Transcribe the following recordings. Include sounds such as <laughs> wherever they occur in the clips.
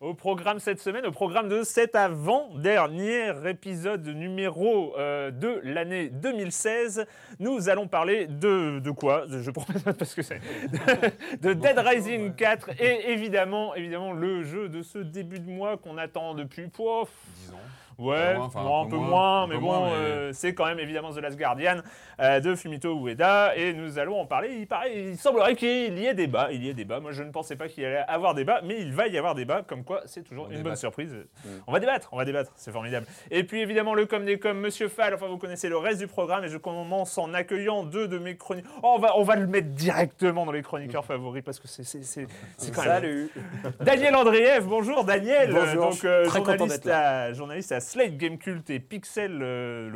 Au programme cette semaine, au programme de cet avant-dernier épisode numéro euh, de l'année 2016, nous allons parler de, de quoi? Je promets parce que c'est <laughs> de, Dead Rising 4 et évidemment, évidemment le jeu de ce début de mois qu'on attend depuis pouf, 10 ans. Ouais, enfin, un, peu moins, mais peu bon, mais- euh, c'est quand même évidemment The Last Guardian euh, de Fumito Ueda et nous allons en parler. Il, paraît, il semblerait qu'il y ait débat, il y ait débat. Moi, je ne pensais pas qu'il y allait avoir débat, mais il va y avoir débat. Comme quoi, c'est toujours On une bonne surprise. On va débattre, on va débattre, c'est formidable. Et puis évidemment le comme des comme Monsieur Fall. Enfin, vous connaissez le reste du programme et je commence en accueillant deux de mes chroniques. Oh, on va, on va le mettre directement dans les chroniqueurs favoris parce que c'est, quand même. Salut Daniel Andreev, bonjour Daniel. Bonjour, donc euh, très content journaliste, d'être à, journaliste à Slate Game Cult et Pixel euh,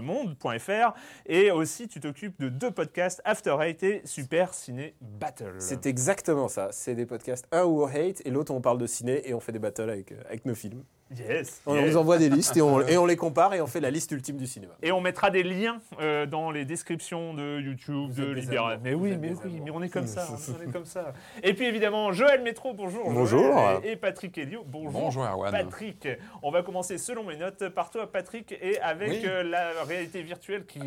et aussi tu t'occupes de deux podcasts After Eight et Super Ciné Battle. C'est exactement ça. C'est des podcasts, un où on hate et l'autre on parle de ciné et on fait des battles avec, euh, avec nos films. Yes. On yes. vous envoie des listes et on, <laughs> et on les compare et on fait la liste ultime du cinéma. Et on mettra des liens euh, dans les descriptions de YouTube, de Libéral. Mais oui, mais oui, mais on est comme ça, <laughs> on est comme ça. Et puis évidemment, Joël Métro, bonjour. Bonjour. Joël, Et, Patrick Elio, bonjour. Bonjour, Erwan. Patrick, on va commencer selon mes notes par toi, Patrick, et avec Oui. euh, la réalité virtuelle qui,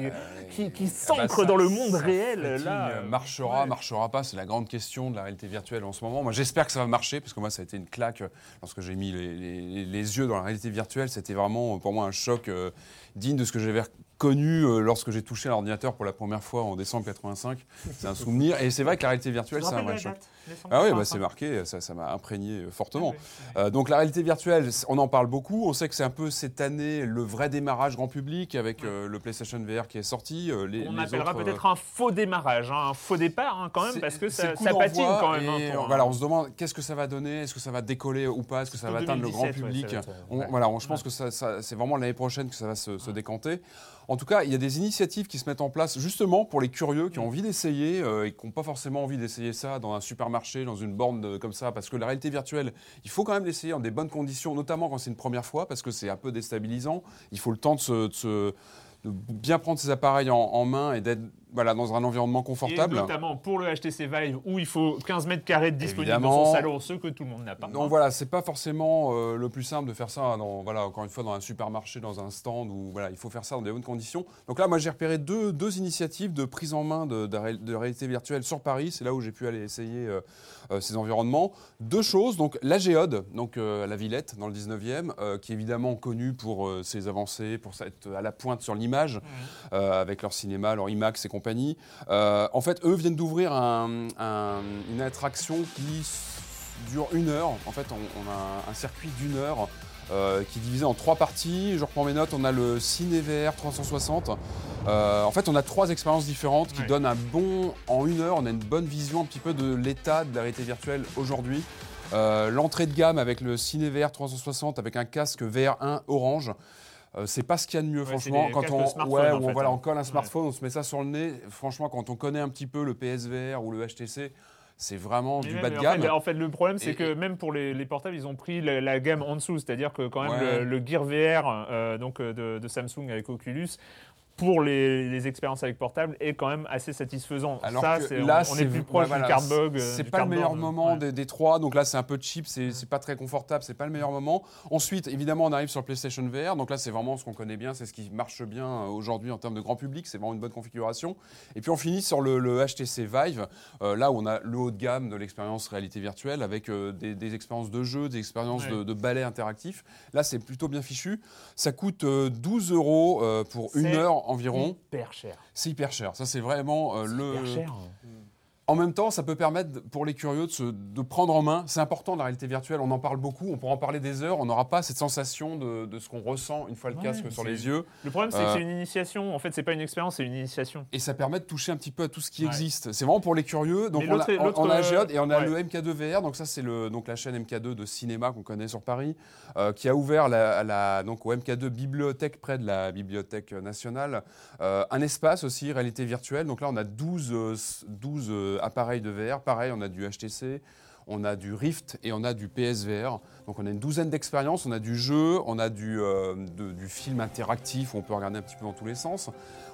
qui, qui Ah bah, s'ancre dans le monde ça réel. Là, euh, euh, marchera, ouais. marchera pas, c'est la grande question de la réalité virtuelle en ce moment. Moi, j'espère que ça va marcher, parce que moi, ça a été une claque euh, lorsque j'ai mis les, les- les yeux dans la réalité virtuelle. C'était vraiment euh, pour moi un choc euh, digne de ce que j'avais connu euh, lorsque j'ai touché un ordinateur pour la première fois en décembre 85. C'est un souvenir. Et c'est vrai que la réalité Tu virtuelle, c'est un vrai choc. date Ah oui, bah, 85. c'est marqué, ça ça m'a imprégné euh, fortement. Euh, donc la réalité virtuelle, on en parle beaucoup. On sait que c'est un peu cette année le vrai démarrage grand public avec euh, le PlayStation VR qui est sorti. euh, les, On les appellera autres, peut-être un faux démarrage, hein, un faux départ hein, quand même, parce que ça, ça patine quand même. et, hein. voilà, on se demande qu'est-ce que ça va donner, est-ce que ça va décoller ou pas, est-ce que ça va atteindre le grand 2017, ouais, public. On- ouais. Voilà, on- je pense que ça, ça- c'est vraiment l'année prochaine que ça va se, se décanter. En tout cas, il y a des initiatives qui se mettent en place justement pour les curieux qui ont envie d'essayer et qui n'ont pas forcément envie d'essayer ça dans un supermarché, dans une borne de- comme ça, parce que la réalité virtuelle, il faut quand même l'essayer en des bonnes conditions, notamment quand c'est une première fois, parce que c'est un peu déstabilisant. Il faut le temps de bien prendre ses appareils en, en main et d'être voilà, dans un environnement Et confortable. notamment pour le HTC Vive où il faut 15 mètres carrés de disponible dans Évidemment. son salon, ce que tout le monde n'a pas. Donc voilà, c'est pas forcément euh, le plus simple de faire ça dans, voilà, encore une fois, dans un supermarché, dans un stand où voilà, il faut faire ça dans des bonnes conditions. Donc là, moi, j'ai repéré deux, deux initiatives de prise en main de, de ré- de réalité virtuelle sur Paris. C'est là où j'ai pu aller essayer euh, euh, ces environnements. Deux choses. Donc la Géode, donc à la Villette, dans le 19e, euh, qui est évidemment connue pour ses avancées, pour être à la pointe sur l'image, euh, avec leur cinéma, leur IMAX et compagnie. Euh, en fait, eux viennent d'ouvrir un- un- une attraction qui dure une heure. En fait, on, on a un circuit d'une heure euh, qui est divisé en trois parties. Je reprends mes notes. On a le CineVR 360. Euh, en fait, on a trois expériences différentes qui Ouais. donnent un bon. En une heure, on a une bonne vision un petit peu de l'état de la réalité virtuelle aujourd'hui. Euh, L'entrée de gamme avec le CineVR 360 avec un casque VR1 orange. Euh, c'est pas ce qu'il y a de mieux, Ouais, franchement. Quand on, ouais, en où on, fait, voilà, hein. on colle un Ouais. smartphone, on se met ça sur le nez. Franchement, quand on connaît un petit peu le PSVR ou le HTC, c'est vraiment Mais du bas de en gamme. fait, en fait, le problème, c'est que même pour les, les portables, ils ont pris la, la gamme en dessous. C'est-à-dire que quand même, Ouais. le, le Gear VR euh, donc, euh, de, de Samsung avec Oculus, pour les, les expériences avec portable, est quand même assez satisfaisant. Alors Ça, que c'est- là, on, on est plus ouais, proche voilà, du cardboard. euh, C'est du pas le meilleur moment ouais. des, des trois. Donc là, c'est un peu cheap, c'est pas très confortable, c'est pas le meilleur moment. Ensuite, évidemment, on arrive sur PlayStation VR. Donc là, c'est vraiment ce qu'on connaît bien, c'est ce qui marche bien euh, aujourd'hui en termes de grand public. C'est vraiment une bonne configuration. Et puis on finit sur le, le HTC Vive, euh, là où on a le haut de gamme de l'expérience réalité virtuelle avec euh, des, des expériences de jeu, des expériences de, Ouais. de ballet interactif. Là, c'est plutôt bien fichu. Ça coûte euh, 12 euros euh, pour une heure environ. Hyper cher. C'est hyper cher. Ça, c'est vraiment euh, le. Hyper cher. En même temps, ça peut permettre pour les curieux de, se- de prendre en main. C'est important la réalité virtuelle, on en parle beaucoup, on pourra en parler des heures, on n'aura pas cette sensation de, de ce qu'on ressent une fois le Ouais, casque sur les yeux. Le problème, c'est Euh, que c'est une initiation. En fait, c'est pas une expérience, c'est une initiation. Et ça permet de toucher un petit peu à tout ce qui Ouais. existe. C'est vraiment pour les curieux. Donc on a, on- a euh, Géode et on a ouais. le MK2 VR. Donc ça c'est donc la chaîne MK2 de cinéma qu'on connaît sur Paris, euh, qui a ouvert la, la- donc au MK2 bibliothèque près de la bibliothèque nationale euh, un espace aussi réalité virtuelle. Donc là on a 12 euh, s- 12 euh, appareils de VR. Pareil on a du HTC. On a du Rift et on a du PSVR. Donc on a une douzaine d'expériences. On a du jeu, on a du, euh, de- du film interactif où on peut regarder un petit peu dans tous les sens.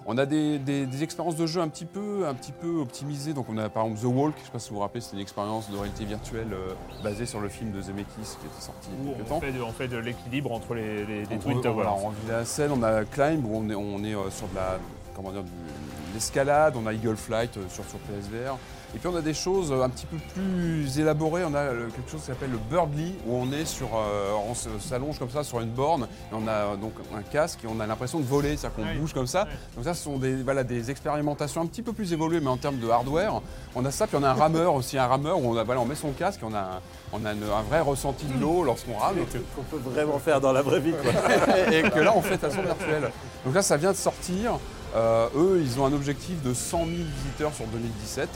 On a des, des- des expériences de jeu un petit peu, un petit peu optimisées. Donc on a par exemple The Walk, je ne sais pas si vous vous rappelez, c'est une expérience de réalité virtuelle euh, basée sur le film de Zemeckis qui était sorti il y a quelques on temps. fait de, on fait de l'équilibre entre les, les, les On, Twin voilà, on revit la scène, on a Climb où on est, on est euh, sur de la, comment dire, de l'escalade, on a Eagle Flight euh, sur, sur PSVR. Et puis on a des choses euh, un petit peu plus élaborées. On a euh, quelque chose qui s'appelle le Birdly, où on est sur, euh, on s'allonge comme ça sur une borne, et on a donc un casque et on a l'impression de voler, c'est-à-dire qu'on bouge comme ça. Donc ça, ce sont des, voilà, des expérimentations un petit peu plus évoluées, mais en termes de hardware. On a ça, puis on a un rameur aussi, un rameur où on, a, voilà, on met son casque et on a, un, on a une- un vrai ressenti de l'eau lorsqu'on rame. Qu'on peut vraiment faire dans la vraie vie. quoi. <laughs> et que là on fait de façon virtuelle. Donc là ça vient de sortir. Euh, eux ils ont un objectif de 100 000 visiteurs sur 2017.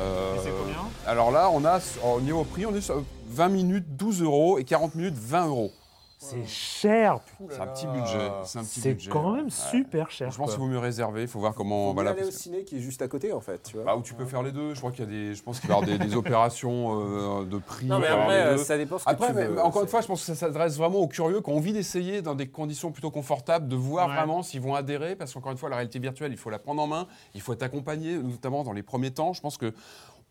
Euh, Et c'est combien? Alors là on a au niveau prix on est sur 20 minutes 12 euros et 40 minutes 20 euros. C'est cher. C'est un petit budget. C'est un petit C'est budget. quand même Ouais. super cher. Je pense qu'il vaut mieux réserver. Il faut voir comment. On va voilà, aller au ciné qui est juste à côté en fait, tu vois. bah, où tu peux faire les deux. Je crois qu'il y a des. Je pense qu'il va y avoir des, des <laughs> opérations euh, de prix. non mais avoir après, euh, ça dépend ce que Après, tu mais- veux. mais encore une fois, je pense que ça s'adresse vraiment aux curieux qui ont envie d'essayer dans des conditions plutôt confortables, de voir Ouais. vraiment s'ils vont adhérer, parce qu'encore une fois, la réalité virtuelle, il faut la prendre en main, il faut être accompagné, notamment dans les premiers temps. Je pense que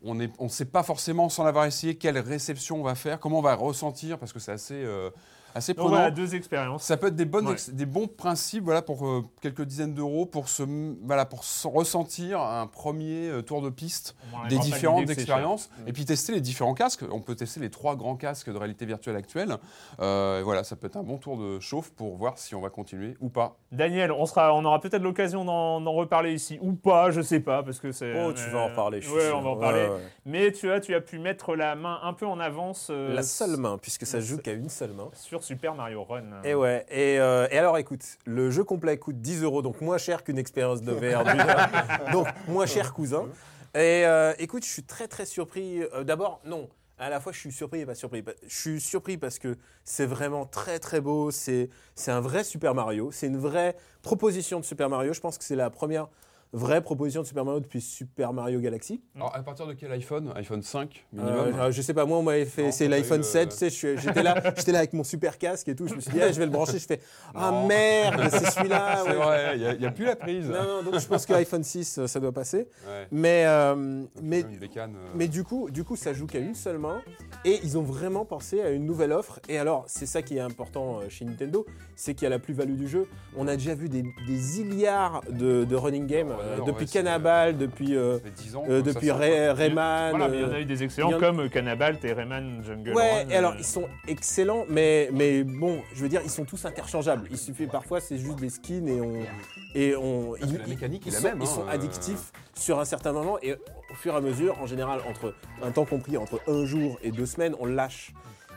on ne on sait pas forcément, sans l'avoir essayé, quelle réception on va faire, comment on va ressentir, parce que c'est assez, euh, assez Donc prenant. voilà, deux expériences. Ça peut être des, bonnes Ouais. ex- des bons principes voilà, pour euh, quelques dizaines d'euros pour, se, voilà, pour se ressentir un premier euh, tour de piste des différentes expériences et puis tester les différents casques. On peut tester les trois grands casques de réalité virtuelle actuels. Euh, et voilà, ça peut être un bon tour de chauffe pour voir si on va continuer ou pas. Daniel, on, sera, on aura peut-être l'occasion d'en reparler ici ou pas, je sais pas, parce que c'est. Oh, tu vas en reparler. sûr. on va en parler. ouais. Mais tu as, tu as pu mettre la main un peu en avance. euh, La seule main, puisque ça joue qu'à une seule main. Sur Super Mario Run. Et ouais. Et, euh, et alors, écoute, le jeu complet coûte 10 euros, donc moins cher qu'une expérience de VR d'une heure. <laughs> donc moins cher, cousin. Et euh, écoute, je suis très très surpris. Euh, D'abord, non. À la fois, je suis surpris et pas surpris. Je suis surpris parce que c'est vraiment très très beau. C'est c'est un vrai Super Mario. C'est une vraie proposition de Super Mario. Je pense que c'est la première vraie proposition de Super Mario depuis Super Mario Galaxy. Alors, à partir de quel iPhone? iPhone 5 Euh, minimum? euh, je sais pas, moi on m'avait fait, c'est l'iPhone eu le- 7, tu sais, je suis- j'étais là, <laughs> j'étais là avec mon super casque et tout, je me suis dit, ah, je vais le brancher, je fais, <laughs> ah Non. merde, c'est celui-là. <laughs> C'est ouais. vrai, il n'y a, plus la prise. Non, non, donc je pense que iPhone 6, euh, ça doit passer. Ouais. Mais, euh, mais, bécane, euh, mais du coup, du coup, ça joue qu'à une seule main et ils ont vraiment pensé à une nouvelle offre. Et alors, c'est ça qui est important euh, chez Nintendo, c'est qu'il y a la plus-value du jeu. On a déjà vu des, des milliards de, de running games Ouais, euh, ouais, depuis c'est- Cannibal, depuis, euh, ça fait 10 ans. euh, depuis Ray-. Rayman. Voilà, mais il y en a eu des excellents en- comme Cannibalt et Rayman Jungle Ouais, Run. et alors ils sont excellents, mais, mais bon, je veux dire, ils sont tous interchangeables. Il suffit parfois, c'est juste des skins et on. Et on la mécanique est ils la sont, même, Ils hein, sont euh. addictifs sur un certain moment et au fur et à mesure, en général, entre un temps compris entre un jour et deux semaines, on lâche.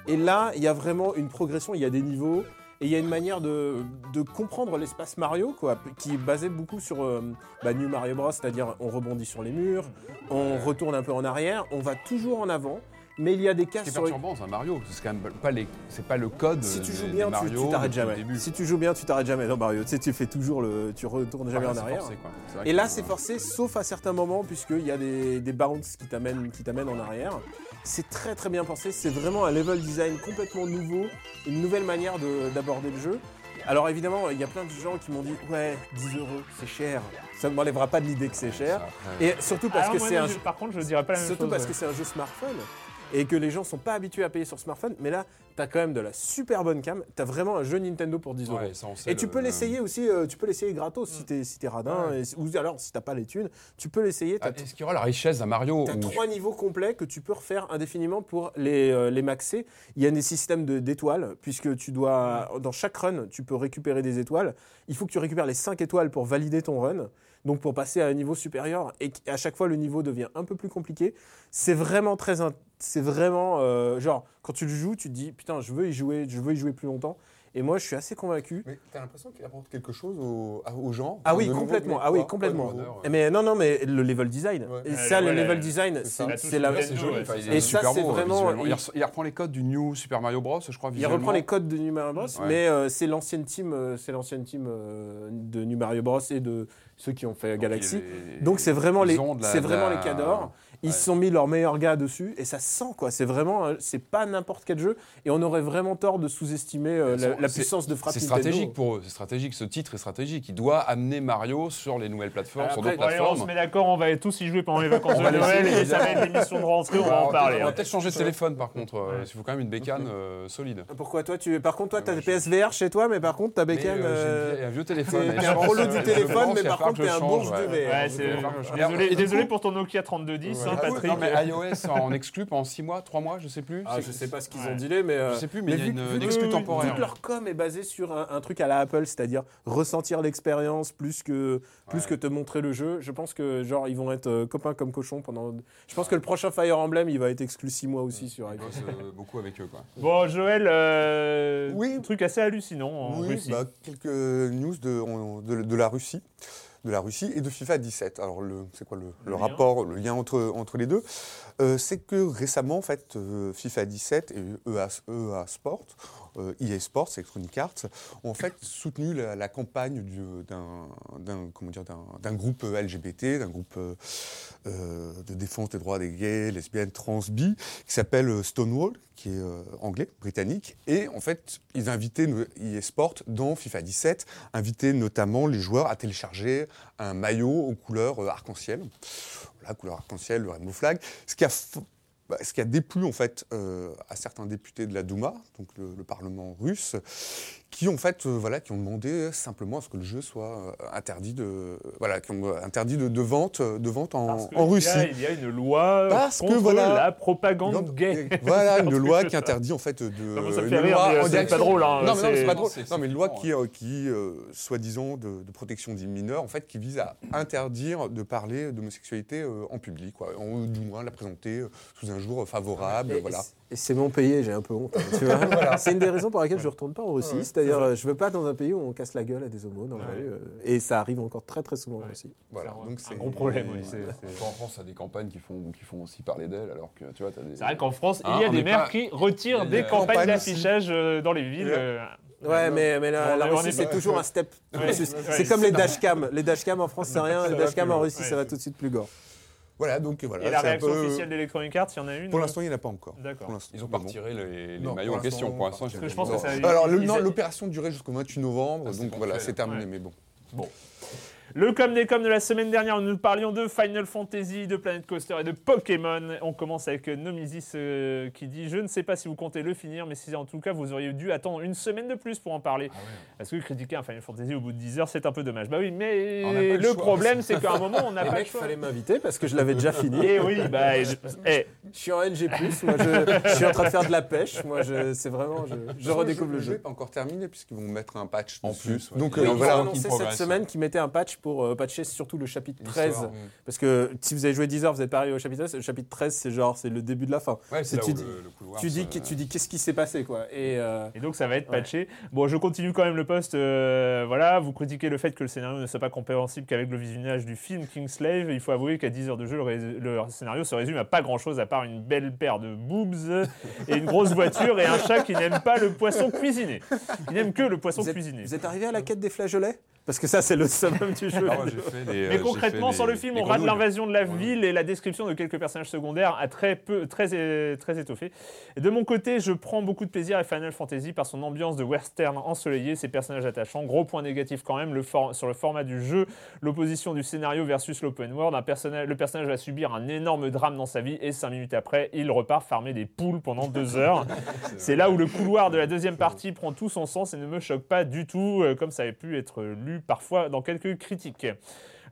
Et là, il y a vraiment une progression, il y a des niveaux. Et il y a une manière de, de comprendre l'espace Mario, quoi, qui est basé beaucoup sur euh, bah, New Mario Bros, c'est-à-dire on rebondit sur les murs, on retourne un peu en arrière, on va toujours en avant, mais il y a des Ce cases qui est sur perturbant, c'est un Mario. C'est quand même pas les, c'est pas le code. Si tu joues des bien, tu- Mario tu t'arrêtes jamais. Si tu joues bien, tu t'arrêtes jamais dans Mario. Tu sais, tu fais toujours le, tu retournes jamais Ouais, en c'est arrière. forcé, quoi. C'est Et là, c'est forcé, sauf à certains moments, puisqu'il y a des, des bounces qui t'amènent, qui t'amènent en arrière. C'est très très bien pensé. C'est vraiment un level design complètement nouveau, une nouvelle manière de- d'aborder le jeu. Alors évidemment, il y a plein de gens qui m'ont dit ouais, 10 euros, c'est cher. Ça ne m'enlèvera pas de l'idée que c'est cher. Et surtout parce que moi, c'est un jeu. Par contre, je dirais pas la même Surtout chose. parce que c'est un jeu smartphone et que les gens sont pas habitués à payer sur smartphone. Mais là, tu as quand même de la super bonne cam. Tu as vraiment un jeu Nintendo pour 10 euros. ouais, Et tu peux l'essayer aussi, euh, tu peux l'essayer gratos si t'es si t'es radin, Ouais. et- ou alors si t'as pas les thunes, tu peux l'essayer. Ah, T'as Est-ce qu'il y aura la richesse d'un Mario T'as trois niveaux complets que tu peux refaire indéfiniment pour les, euh, les maxer. Il y a des systèmes de- d'étoiles, puisque tu dois, dans chaque run, tu peux récupérer des étoiles. Il faut que tu récupères les 5 étoiles pour valider ton run, donc pour passer à un niveau supérieur. Et à chaque fois, le niveau devient un peu plus compliqué. C'est vraiment très. C'est vraiment. euh, genre, quand tu le joues, tu te dis, putain, je veux y jouer, je veux y jouer plus longtemps. Et moi, je suis assez convaincu. Mais t'as l'impression qu'il apporte quelque chose aux, gens Ah oui, complètement. Ah oui, complètement. Ouais. Mais non, non, mais le level design. Ouais. Et Ouais, ça, le ouais, level design, C'est La c'est joli. Et ça, c'est vraiment- visuellement. il- Il, re- il reprend les codes du New Super Mario Bros, je crois. Il reprend les codes de New Mario Bros, Ouais. mais euh, c'est l'ancienne team, euh, c'est l'ancienne team euh, de New Mario Bros et de ceux qui ont fait Galaxy. Donc c'est vraiment les, c'est vraiment les cadors. Ils Ouais. se sont mis leurs meilleurs gars dessus et ça se sent quoi. C'est vraiment, euh, c'est pas n'importe quel jeu et on aurait vraiment tort de sous-estimer euh, la, puissance de frappe. C'est stratégique pour eux, c'est stratégique, ce titre est stratégique. Il doit amener Mario sur les nouvelles plateformes, sur Après, d'autres bon, allez, on se met d'accord, on va tous y jouer pendant les vacances On de va Noël et ça va être l'émission de rentrée, on va en On parler. va hein. peut-être changer de téléphone par contre, euh, il faut quand même une bécane euh, solide. Pourquoi toi tu, par contre toi Ah, t'as des PSVR chez toi, mais par contre ta bécane. euh, euh, j'ai un vieux téléphone. t'es- un prolo du téléphone, mais va par contre t'es un bourge de. VR. Va désolé pour ton Nokia 3210, Patrick. non, mais iOS en exclu pendant 6 mois, 3 mois, je sais plus. Ah, je sais pas ce qu'ils Ouais. ont dealé, mais. euh, Je sais plus, mais il y a vu une- que- une exclue temporaire. Toute leur com est basée sur un, un truc à la Apple, c'est-à-dire ressentir l'expérience plus que plus Ouais. que te montrer le jeu. Je pense que genre ils vont être euh, copains comme cochons pendant. Je pense que le prochain Fire Emblem, il va être exclu 6 mois aussi sur iPhone. euh, beaucoup avec eux. Quoi. Bon, Joël, euh, Oui. truc assez hallucinant en Oui, Russie. bah, quelques news de, on- de, de la Russie. De la Russie et de FIFA 17. Alors, le- c'est quoi le, rapport, le lien entre, entre les deux? Euh, C'est que récemment, en fait, euh, FIFA 17 et EA, EA Sport, EA Sports, Electronic Arts, ont en fait soutenu la, campagne du- d'un, groupe LGBT, d'un groupe euh, euh, de défense des droits des gays, lesbiennes, trans, bi, qui s'appelle euh, Stonewall, qui est euh, anglais, britannique. Et en fait, ils invitaient EA Sport dans FIFA 17, invitaient notamment les joueurs à télécharger un maillot aux couleurs euh, arc-en-ciel. La couleur arc-en-ciel, le rainbow flag. Ce qui a, bah, ce qui a déplu en fait euh, à certains députés de la Douma, donc le, le Parlement russe, qui en fait, euh, voilà, qui ont demandé simplement à ce que le jeu soit euh, interdit de, voilà, qui ont euh, interdit de, de vente, de vente en, Parce que en il y Russie. a- Il y a une loi Parce que voilà. la propagande gay. Voilà, Un <laughs> une loi qui interdit en fait de. Non, mais ça me une fait rire, loi c'est pas drôle, hein, Non, mais non, c'est- c'est pas drôle. c'est- Non, mais une loi qui, euh, qui euh, soi-disant, de, de protection des mineurs, en fait, qui vise à interdire de parler d'homosexualité euh, en public, quoi. Ou du moins la présenter euh, sous un jour favorable, Et- voilà. Et c'est mon pays, j'ai un peu honte. hein, tu vois. <laughs> C'est une des raisons pour laquelle je ne retourne pas en Russie. C'est-à-dire, euh, je veux pas dans un pays où on casse la gueule à des homos dans la Ouais. rue. euh, Et ça arrive encore très très souvent en Russie. Voilà. C'est un- Donc un c'est gros problème, oui. En France, il y a des campagnes qui font, qui font aussi parler d'elle, alors que tu vois, t'as des. C'est vrai qu'en France, Hein, il y a on des maires pas- qui retirent des campagnes d'affichage euh, dans les villes. Ouais. Ouais, mais, mais la, Russie, est c'est toujours un step. Ouais, C'est ouais, comme les dashcams. Les dashcams en France, c'est rien. Les dashcams en. Russie, Ouais. ça va tout de suite plus gore. Voilà, donc voilà. Et la réaction peu- officielle d'Electronic Arts, il y en a une Pour ou- l'instant, il n'y en a pas encore. D'accord. Ils ont pas bon. retiré les, les Non, maillots en question. Pour l'instant, je pense que ça- Alors, ils- non, ils- l'opération durait jusqu'au 28 novembre, Ah, donc voilà, c'est terminé, Ouais. mais bon. Le com des com de la semaine dernière, nous parlions de Final Fantasy, de Planet Coaster et de Pokémon. On commence avec Nomisis euh, qui dit Je ne sais pas si vous comptez le finir, mais si en tout cas vous auriez dû attendre une semaine de plus pour en parler. Parce que critiquer un Final Fantasy au bout de 10 heures, c'est un peu dommage. Bah oui, mais le le choix. problème, c'est qu'à un moment, on n'a pas le mecs, choix. fallait m'inviter parce que je l'avais déjà fini. Et oui, bah. je- eh, Je suis en NG+, moi je, je suis en train de faire de la pêche, moi je, c'est vraiment, je, je redécouvre le Le jeu jeu. n'est pas encore terminé puisqu'ils vont mettre un patch En dessus. plus, ouais. Donc Oui, euh, Ils ont voilà. annoncé cette semaine qu'ils mettaient un patch patch pour euh, patcher surtout le chapitre L'histoire. 13. Parce que si vous avez joué 10 heures, vous êtes pas arrivé au chapitre 13. Le chapitre 13, c'est genre, c'est le début de la fin. Ouais, c'est là tu où dis- le, le couloir Tu dis, se- tu dis qu'est-ce qui s'est passé, quoi. Et euh, Et donc ça va être Ouais. patché. Bon, je continue quand même le post. euh, voilà, vous critiquez le fait que le scénario ne soit pas compréhensible qu'avec le visionnage du film Kingslave. Il faut avouer qu'à 10 heures de jeu, le, scénario se résume à pas grand-chose à part une belle paire de boobs <laughs> et une grosse voiture et un chat qui n'aime pas le poisson cuisiné. Qui n'aime que le poisson vous, êtes, cuisiné. vous êtes arrivé à la quête des flageolets? Parce que ça, c'est le summum du jeu. Ah, fait les, euh, Mais concrètement, fait sur les- le film, on rate l'invasion de la Ouais. ville et la description de quelques personnages secondaires a très peu, très, très étoffé. Et de mon côté, je prends beaucoup de plaisir à Final Fantasy par son ambiance de western ensoleillé, ses personnages attachants. Gros point négatif quand même, le for- sur le format du jeu, l'opposition du scénario versus l'open world. Un personnage, le personnage va subir un énorme drame dans sa vie et cinq minutes après, il repart farmer des poules pendant deux <laughs> heures. C'est là où le couloir de la deuxième partie prend tout son sens et ne me choque pas du tout, euh, comme ça avait pu être lu parfois dans quelques critiques.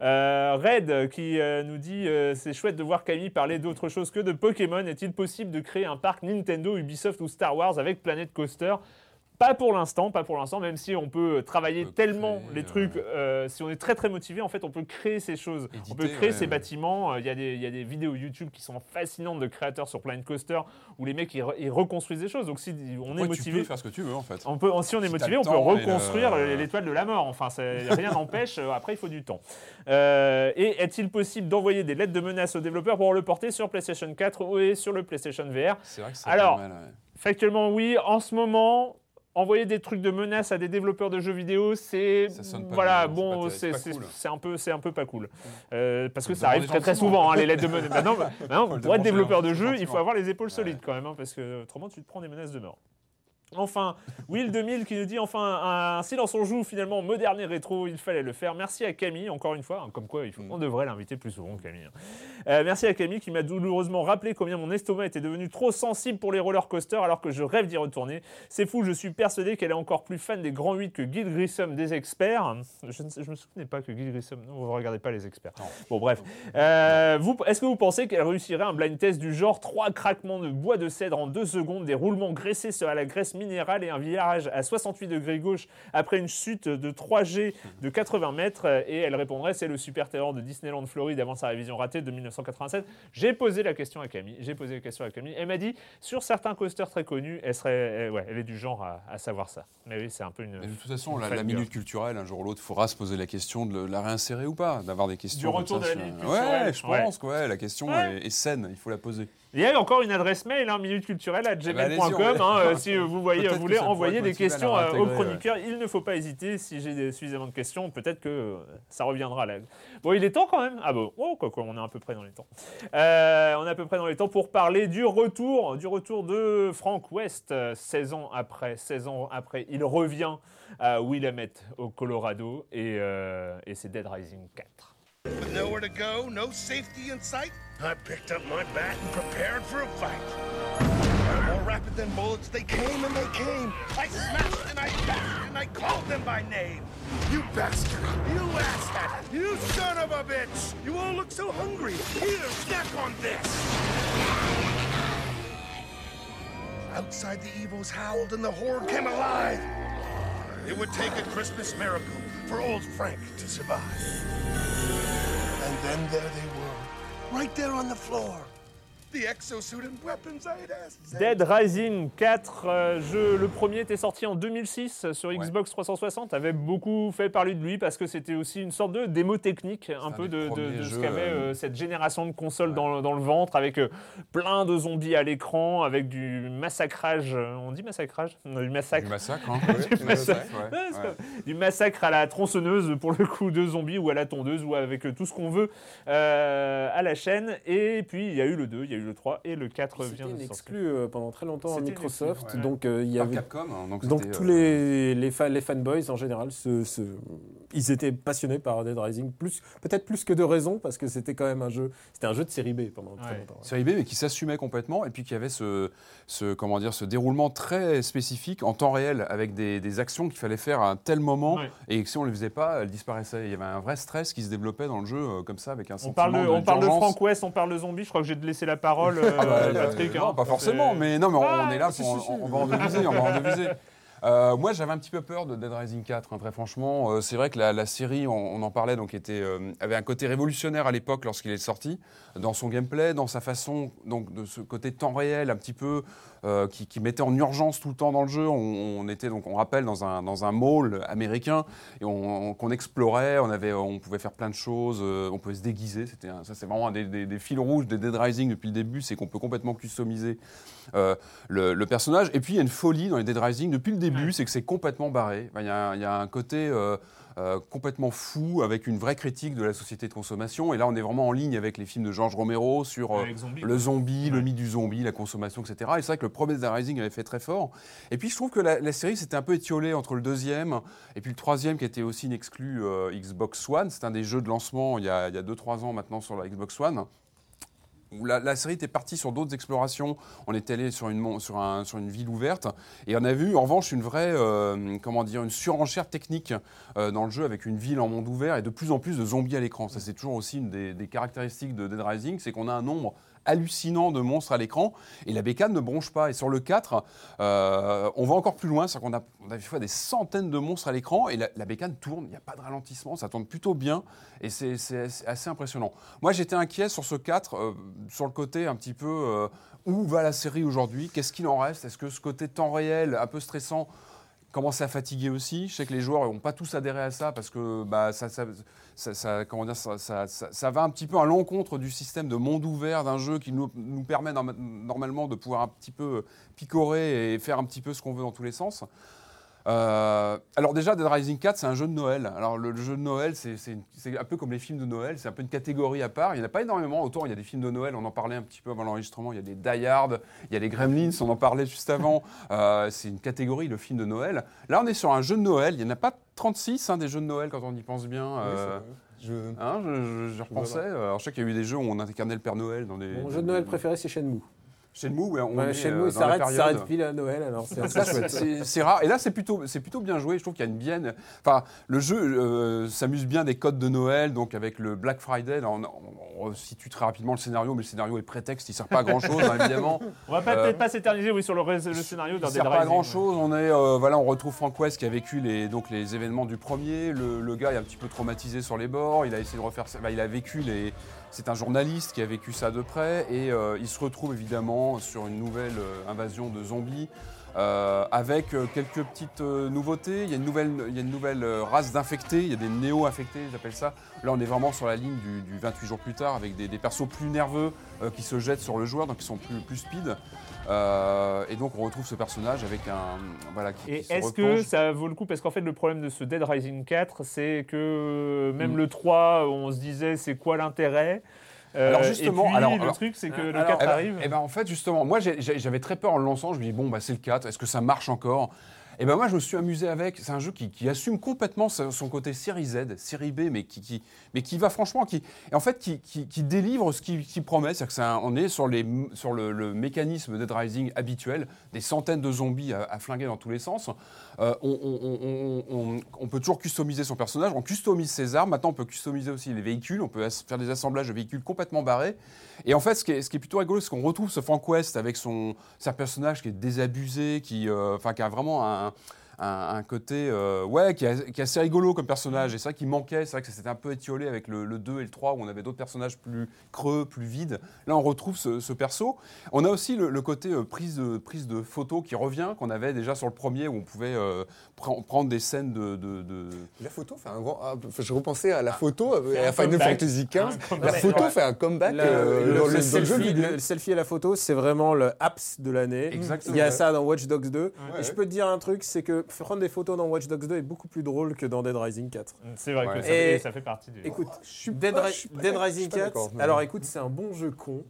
Euh, Red qui euh, nous dit euh, c'est chouette de voir Camille parler d'autre chose que de Pokémon. Est-il possible de créer un parc Nintendo, Ubisoft ou Star Wars avec Planet Coaster? Pas pour l'instant, pas pour l'instant, même si on peut travailler On peut tellement créer, les trucs, euh, si on est très très motivé, en fait, on peut créer ces choses. on peut créer ouais, ces ouais. bâtiments. Euh, Il y, a des- il y a des vidéos YouTube qui sont fascinantes de créateurs sur Planet Coaster où les mecs ils, re- ils reconstruisent des choses. Donc si on est Ouais, tu motivé, peux faire ce que tu veux en fait. on peut, si on est Si motivé, on peut le- reconstruire l'étoile de la mort. Enfin, rien <laughs> n'empêche. euh, Après, il faut du temps. Euh, et est-il possible d'envoyer des lettres de menace aux développeurs pour le porter sur PlayStation 4 et sur le PlayStation VR C'est vrai que c'est Alors, mal. Factuellement, oui. En ce moment, envoyer des trucs de menace à des développeurs de jeux vidéo, c'est voilà, bien, c'est bon, c'est cool. un peu, c'est un peu pas cool. Euh, parce que ça arrive très souvent, hein, les lettres <laughs> de menace. Maintenant, pour être développeur de jeu, il faut avoir les épaules solides quand même, hein, parce que autrement tu te prends des menaces de mort. Enfin, Will 2000 qui nous dit enfin un silence on joue finalement moderne et rétro, il fallait le faire. Merci à Camille encore une fois, hein, comme quoi il faut, on devrait l'inviter plus souvent Camille. Euh, merci à Camille qui m'a douloureusement rappelé combien mon estomac était devenu trop sensible pour les roller coasters alors que je rêve d'y retourner. C'est fou, je suis persuadé qu'elle est encore plus fan des grands 8 que Guy Grissom des experts. Je ne je me souvenais pas que Guy Grissom, non, vous ne regardez pas les experts. Non. Bon bref, Euh, est-ce que vous pensez qu'elle réussirait un blind test du genre trois craquements de bois de cèdre en deux secondes, des roulements graissés sur à la graisse minérale et un virage à 68 degrés gauche après une chute de 3G de 80 mètres Et elle répondrait c'est le super terror de Disneyland Floride avant sa révision ratée de 1987. J'ai posé la question à Camille. J'ai posé la question à Camille. Elle m'a dit sur certains coasters très connus, elle serait, elle- ouais, elle est du genre à, à savoir ça. Mais oui, c'est un peu une. Mais de toute façon, la, minute culturelle, un jour ou l'autre, il faudra se poser la question de la réinsérer ou pas, d'avoir des questions. Du retour de la minute culturelle. Ouais, je pense que ouais, la question est saine, il faut la poser. Il y a encore une adresse mail, hein, à gmail.com. on va- hein, euh, <laughs> si vous voyez, que voulez envoyer des questions euh, aux ouais. chroniqueurs, il ne faut pas hésiter. Si j'ai suffisamment de questions, peut-être que euh, ça reviendra là. Bon, il est temps quand même. Ah bon, oh, quoi, quoi, on est à peu près dans les temps. Euh, on est à peu près dans les temps pour parler du retour, du retour de Frank West, euh, 16 ans après. 16 ans après, il revient à Willamette au Colorado et, euh, et c'est Dead Rising 4. With nowhere to go, no safety in sight, I picked up my bat and prepared for a fight. More rapid than bullets, they came and they came. I smashed and I bashed and I called them by name. You bastard! You asshat! You son of a bitch! You all look so hungry. Here, snack on this! Outside the evils howled and the horde came alive. It would take a Christmas miracle for old Frank to survive. Then there they were, right there on the floor. The exosuit and weapons I had asked. Dead Rising 4, euh, jeu, le premier était sorti en 2006 sur Xbox 360, avait beaucoup fait parler de lui parce que c'était aussi une sorte de démo technique un peu des de, de- premiers de ce jeux, qu'avait euh, euh, cette génération de consoles dans, dans le ventre avec euh, plein de zombies à l'écran, avec du massacrage, euh, on dit massacrage? Non, Du massacre. Du massacre, hein <laughs> Du massacre. ouais, Ouais, c'est ouais. pas- Du massacre à la tronçonneuse pour le coup de zombies ou à la tondeuse ou avec euh, tout ce qu'on veut euh, à la chaîne. Et puis il y a eu le 2, il y a eu le 3 et le 4 C'était vient de exclue euh, pendant très longtemps à Microsoft. exclue, ouais. Donc euh, il y Par avait Capcom, hein, donc, Donc tous euh, les, les, fa- les fanboys en général, se, se- ils étaient passionnés par Dead Rising, plus peut-être plus que de raison parce que c'était quand même un jeu, c'était un jeu de série B pendant très Ouais. longtemps. ouais. série B, mais qui s'assumait complètement, et puis qui avait ce, ce, comment dire, ce déroulement très spécifique en temps réel, avec des, des actions qu'il fallait faire à un tel moment, Ouais. et que si on ne les faisait pas, elles disparaissaient. Il y avait un vrai stress qui se développait dans le jeu, euh, comme ça, avec un On sentiment parle, de, de on parle de. Frank West, on parle de zombies. Je crois que j'ai laissé la parole, <laughs> euh, Ah bah, Patrick. euh, non, hein. pas forcément, mais non, mais on, Ah, on est là, si, pour, si, si. on, on va en deviser, on va en deviser. <laughs> Euh, moi, j'avais un petit peu peur de Dead Rising 4, hein, très franchement. Euh, c'est vrai que la, série, on, on en parlait, donc était, euh, avait un côté révolutionnaire à l'époque lorsqu'il est sorti, dans son gameplay, dans sa façon, donc de ce côté temps réel, un petit peu, euh, qui, qui mettait en urgence tout le temps dans le jeu. On, on était, donc, on rappelle, dans un, dans un mall américain, et on, on- qu'on explorait, on, avait, on pouvait faire plein de choses, euh, on pouvait se déguiser. C'était un- ça, c'est vraiment un des, des- des fils rouges des Dead Rising depuis le début, c'est qu'on peut complètement customiser euh, le, le personnage. Et puis il y a une folie dans les Dead Rising depuis le début, c'est que c'est complètement barré. Y, il y a un côté euh, complètement fou avec une vraie critique de la société de consommation. Et là, on est vraiment en ligne avec les films de George Romero sur euh, Zombie, le zombie, le mythe du zombie, la consommation, etc. Et c'est vrai que le premier Dead Rising avait fait très fort. Et puis je trouve que la, la série s'était un peu étiolée entre le deuxième et puis le troisième qui était aussi une exclue euh, Xbox One. C'est un des jeux de lancement il y a 2-3 ans maintenant sur la Xbox One la, série était partie sur d'autres explorations. On est allé sur une ville ouverte et on a vu en revanche une vraie, euh, comment dire, une surenchère technique euh, dans le jeu avec une ville en monde ouvert et de plus en plus de zombies à l'écran. Ça c'est toujours aussi une des, des caractéristiques de Dead Rising, c'est qu'on a un nombre hallucinant de monstres à l'écran et la bécane ne bronche pas. Et sur le 4, euh, on va encore plus loin, c'est-à-dire qu'on a, on des fois des centaines de monstres à l'écran et la, bécane tourne, il n'y a pas de ralentissement, ça tourne plutôt bien et c'est assez impressionnant. Moi j'étais inquiet sur ce 4, euh, sur le côté un petit peu euh, où va la série aujourd'hui, qu'est-ce qu'il en reste, est-ce que ce côté temps réel un peu stressant commence à fatiguer aussi. Je sais que les joueurs n'ont pas tous adhéré à ça parce que ça, va un petit peu à l'encontre du système de monde ouvert d'un jeu qui nous, nous permet norma- normalement de pouvoir un petit peu picorer et faire un petit peu ce qu'on veut dans tous les sens. Euh, alors déjà, Dead Rising 4, c'est un jeu de Noël. Alors le, le jeu de Noël, c'est un peu comme les films de Noël, c'est un peu une catégorie à part. Il n'y en a pas énormément. Autour, il y a des films de Noël, on en parlait un petit peu avant l'enregistrement. Il y a des Die Hard, il y a les Gremlins, on en parlait juste avant. Euh, c'est une catégorie, le film de Noël. Là, on est sur un jeu de Noël. Il n'y en a pas 36 hein, des jeux de Noël quand on y pense bien. euh, Je- hein, je, je- je repensais. Alors, je sais qu'il y a eu des jeux où on incarnait le Père Noël dans des. Mon jeu de Noël préféré, c'est Shenmue. Shenmue, ouais, on Ouais, Shenmue, euh, il période- s'arrête pile à Noël, alors c'est ça, <laughs> rare. Et là, c'est plutôt, c'est plutôt bien joué. Je trouve qu'il y a une bien. Enfin, le jeu euh, s'amuse bien des codes de Noël, donc avec le Black Friday. là, on, on- on situe très rapidement le scénario, mais le scénario est prétexte. Il sert pas à grand chose, évidemment. On va pas- Euh, peut-être pas s'éterniser oui, sur le, le scénario Il sert pas à grand chose. On est, euh, voilà, on retrouve Frank West qui a vécu les, donc les événements du premier. Le, le gars est un petit peu traumatisé sur les bords. Il a essayé de refaire. ça- bah, il a vécu les. C'est un journaliste qui a vécu ça de près et euh, il se retrouve évidemment sur une nouvelle euh, invasion de zombies. euh, avec quelques petites nouveautés, il y a une nouvelle, race d'infectés, il y a des néo-infectés, j'appelle ça. Là, on est vraiment sur la ligne du, du 28 jours plus tard, avec des, persos plus nerveux qui se jettent sur le joueur, donc qui sont plus, plus speed. Euh, et donc on retrouve ce personnage avec un voilà qui, Et est-ce que ça vaut le coup? Parce qu'en fait, le problème de ce Dead Rising 4, c'est que même Mm. le 3, on se disait c'est quoi l'intérêt? Euh, Alors, justement, et puis, alors- le alors- truc, c'est que le alors- 4 Eh ben, arrive. eh ben, en fait, justement, moi j'avais très peur en le lançant. Je me dis, bon, bah, c'est le 4, est-ce que ça marche encore? Et ben moi, je me suis amusé avec. C'est un jeu qui, assume complètement son côté série Z, série B, mais qui, mais qui va franchement, qui, en fait, qui, délivre ce qu'il promet. C'est-à-dire que c'est un- on est sur, les, sur le, mécanisme Dead Rising habituel, des centaines de zombies à, flinguer dans tous les sens. Euh, on, on- peut toujours customiser son personnage, on customise ses armes. Maintenant, on peut customiser aussi les véhicules. On peut faire des assemblages de véhicules complètement barrés. Et en fait, ce qui est, plutôt rigolo, c'est qu'on retrouve ce Frank West avec son, personnage qui est désabusé, qui, euh, qui a vraiment un, un- un côté, euh, ouais, qui est, qui est assez rigolo comme personnage. Et c'est vrai qu'il manquait, c'est vrai que ça s'était un peu étiolé avec le, le 2 et le 3 où on avait d'autres personnages plus creux, plus vides. Là, on retrouve ce, ce perso. On a aussi le, le côté euh, prise, de, prise de photos qui revient, qu'on avait déjà sur le premier où on pouvait euh, pren- prendre des scènes de- de- de, La photo fait un grand. ah, enfin, je repensais à la photo euh, un à Final comeback. Fantasy XV. La photo Ouais. fait un comeback Le, euh, le- dans, le le, dans le jeu selfie, vidéo. le selfie et la photo, c'est vraiment le apps de l'année. Il y a ça dans Watch Dogs 2. Ouais. Et je peux te dire un truc, c'est que prendre des photos dans Watch Dogs 2 est beaucoup plus drôle que dans Dead Rising 4. C'est vrai Ouais. que ça, Et- fait, ça fait partie du. Écoute, Je suis Dead, pas- je suis Dead Rising pas 4, d'accord, mais- alors écoute, c'est un bon jeu con.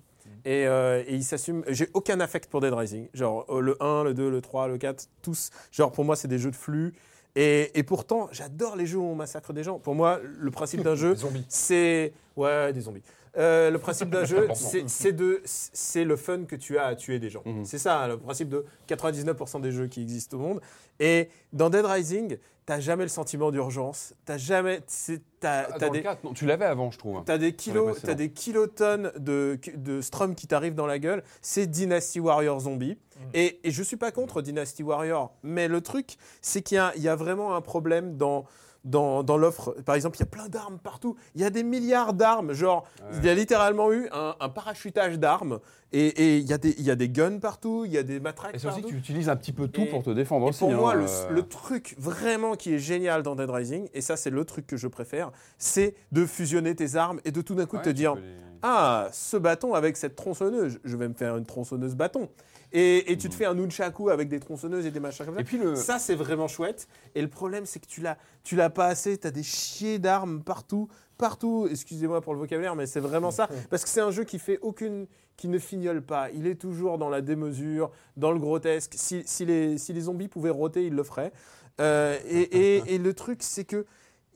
Et, euh, et il s'assume. J'ai aucun affect pour Dead Rising. Genre euh, le 1, le 2, le 3, le 4, tous. Genre pour moi, c'est des jeux de flux. Et, et pourtant, j'adore les jeux où on massacre des gens. Pour moi, le principe d'un <laughs> jeu, Des zombies. c'est. Ouais, des zombies. Euh, le principe d'un jeu, c'est c'est de, c'est le fun que tu as à tuer des gens. Mhm. C'est ça, le principe de 99% des jeux qui existent au monde. Et dans Dead Rising, t'as jamais le sentiment d'urgence. T'as jamais, Ah, t'as dans le des, 4, non, tu l'avais avant, je trouve. T'as des kilos, t'as des kilotonnes de, de strum qui t'arrivent dans la gueule. C'est Dynasty Warrior Zombie. Et, et je suis pas contre Dynasty Warrior, mais le truc, c'est qu'il y a, il y a vraiment un problème dans dans, dans l'offre. Par exemple, il y a plein d'armes partout. Il y a des milliards d'armes. Genre, il y a littéralement eu un, un parachutage d'armes. Et, et il, y a des, il y a des guns partout, il y a des matraques Et c'est aussi partout. que tu utilises un petit peu tout Et- pour te défendre Et aussi. pour hein, moi, le, euh, le truc vraiment qui est génial dans Dead Rising, et ça c'est le truc que je préfère, c'est de fusionner tes armes et de tout d'un coup ouais, te dire les- Ah, ce bâton avec cette tronçonneuse, je vais me faire une tronçonneuse bâton. Et, et tu te fais un nunchaku avec des tronçonneuses et des machins comme ça. Et puis le. Ça, c'est vraiment chouette. Et le problème, c'est que tu l'as, tu l'as pas assez. Tu as des chiers d'armes partout, partout. Excusez-moi pour le vocabulaire, mais c'est vraiment ça. <laughs> Parce que c'est un jeu qui fait aucune, qui ne fignole pas. Il est toujours dans la démesure, dans le grotesque. Si, si les, si les zombies pouvaient roter, ils le feraient. Euh, et, et- <laughs> et le truc, c'est que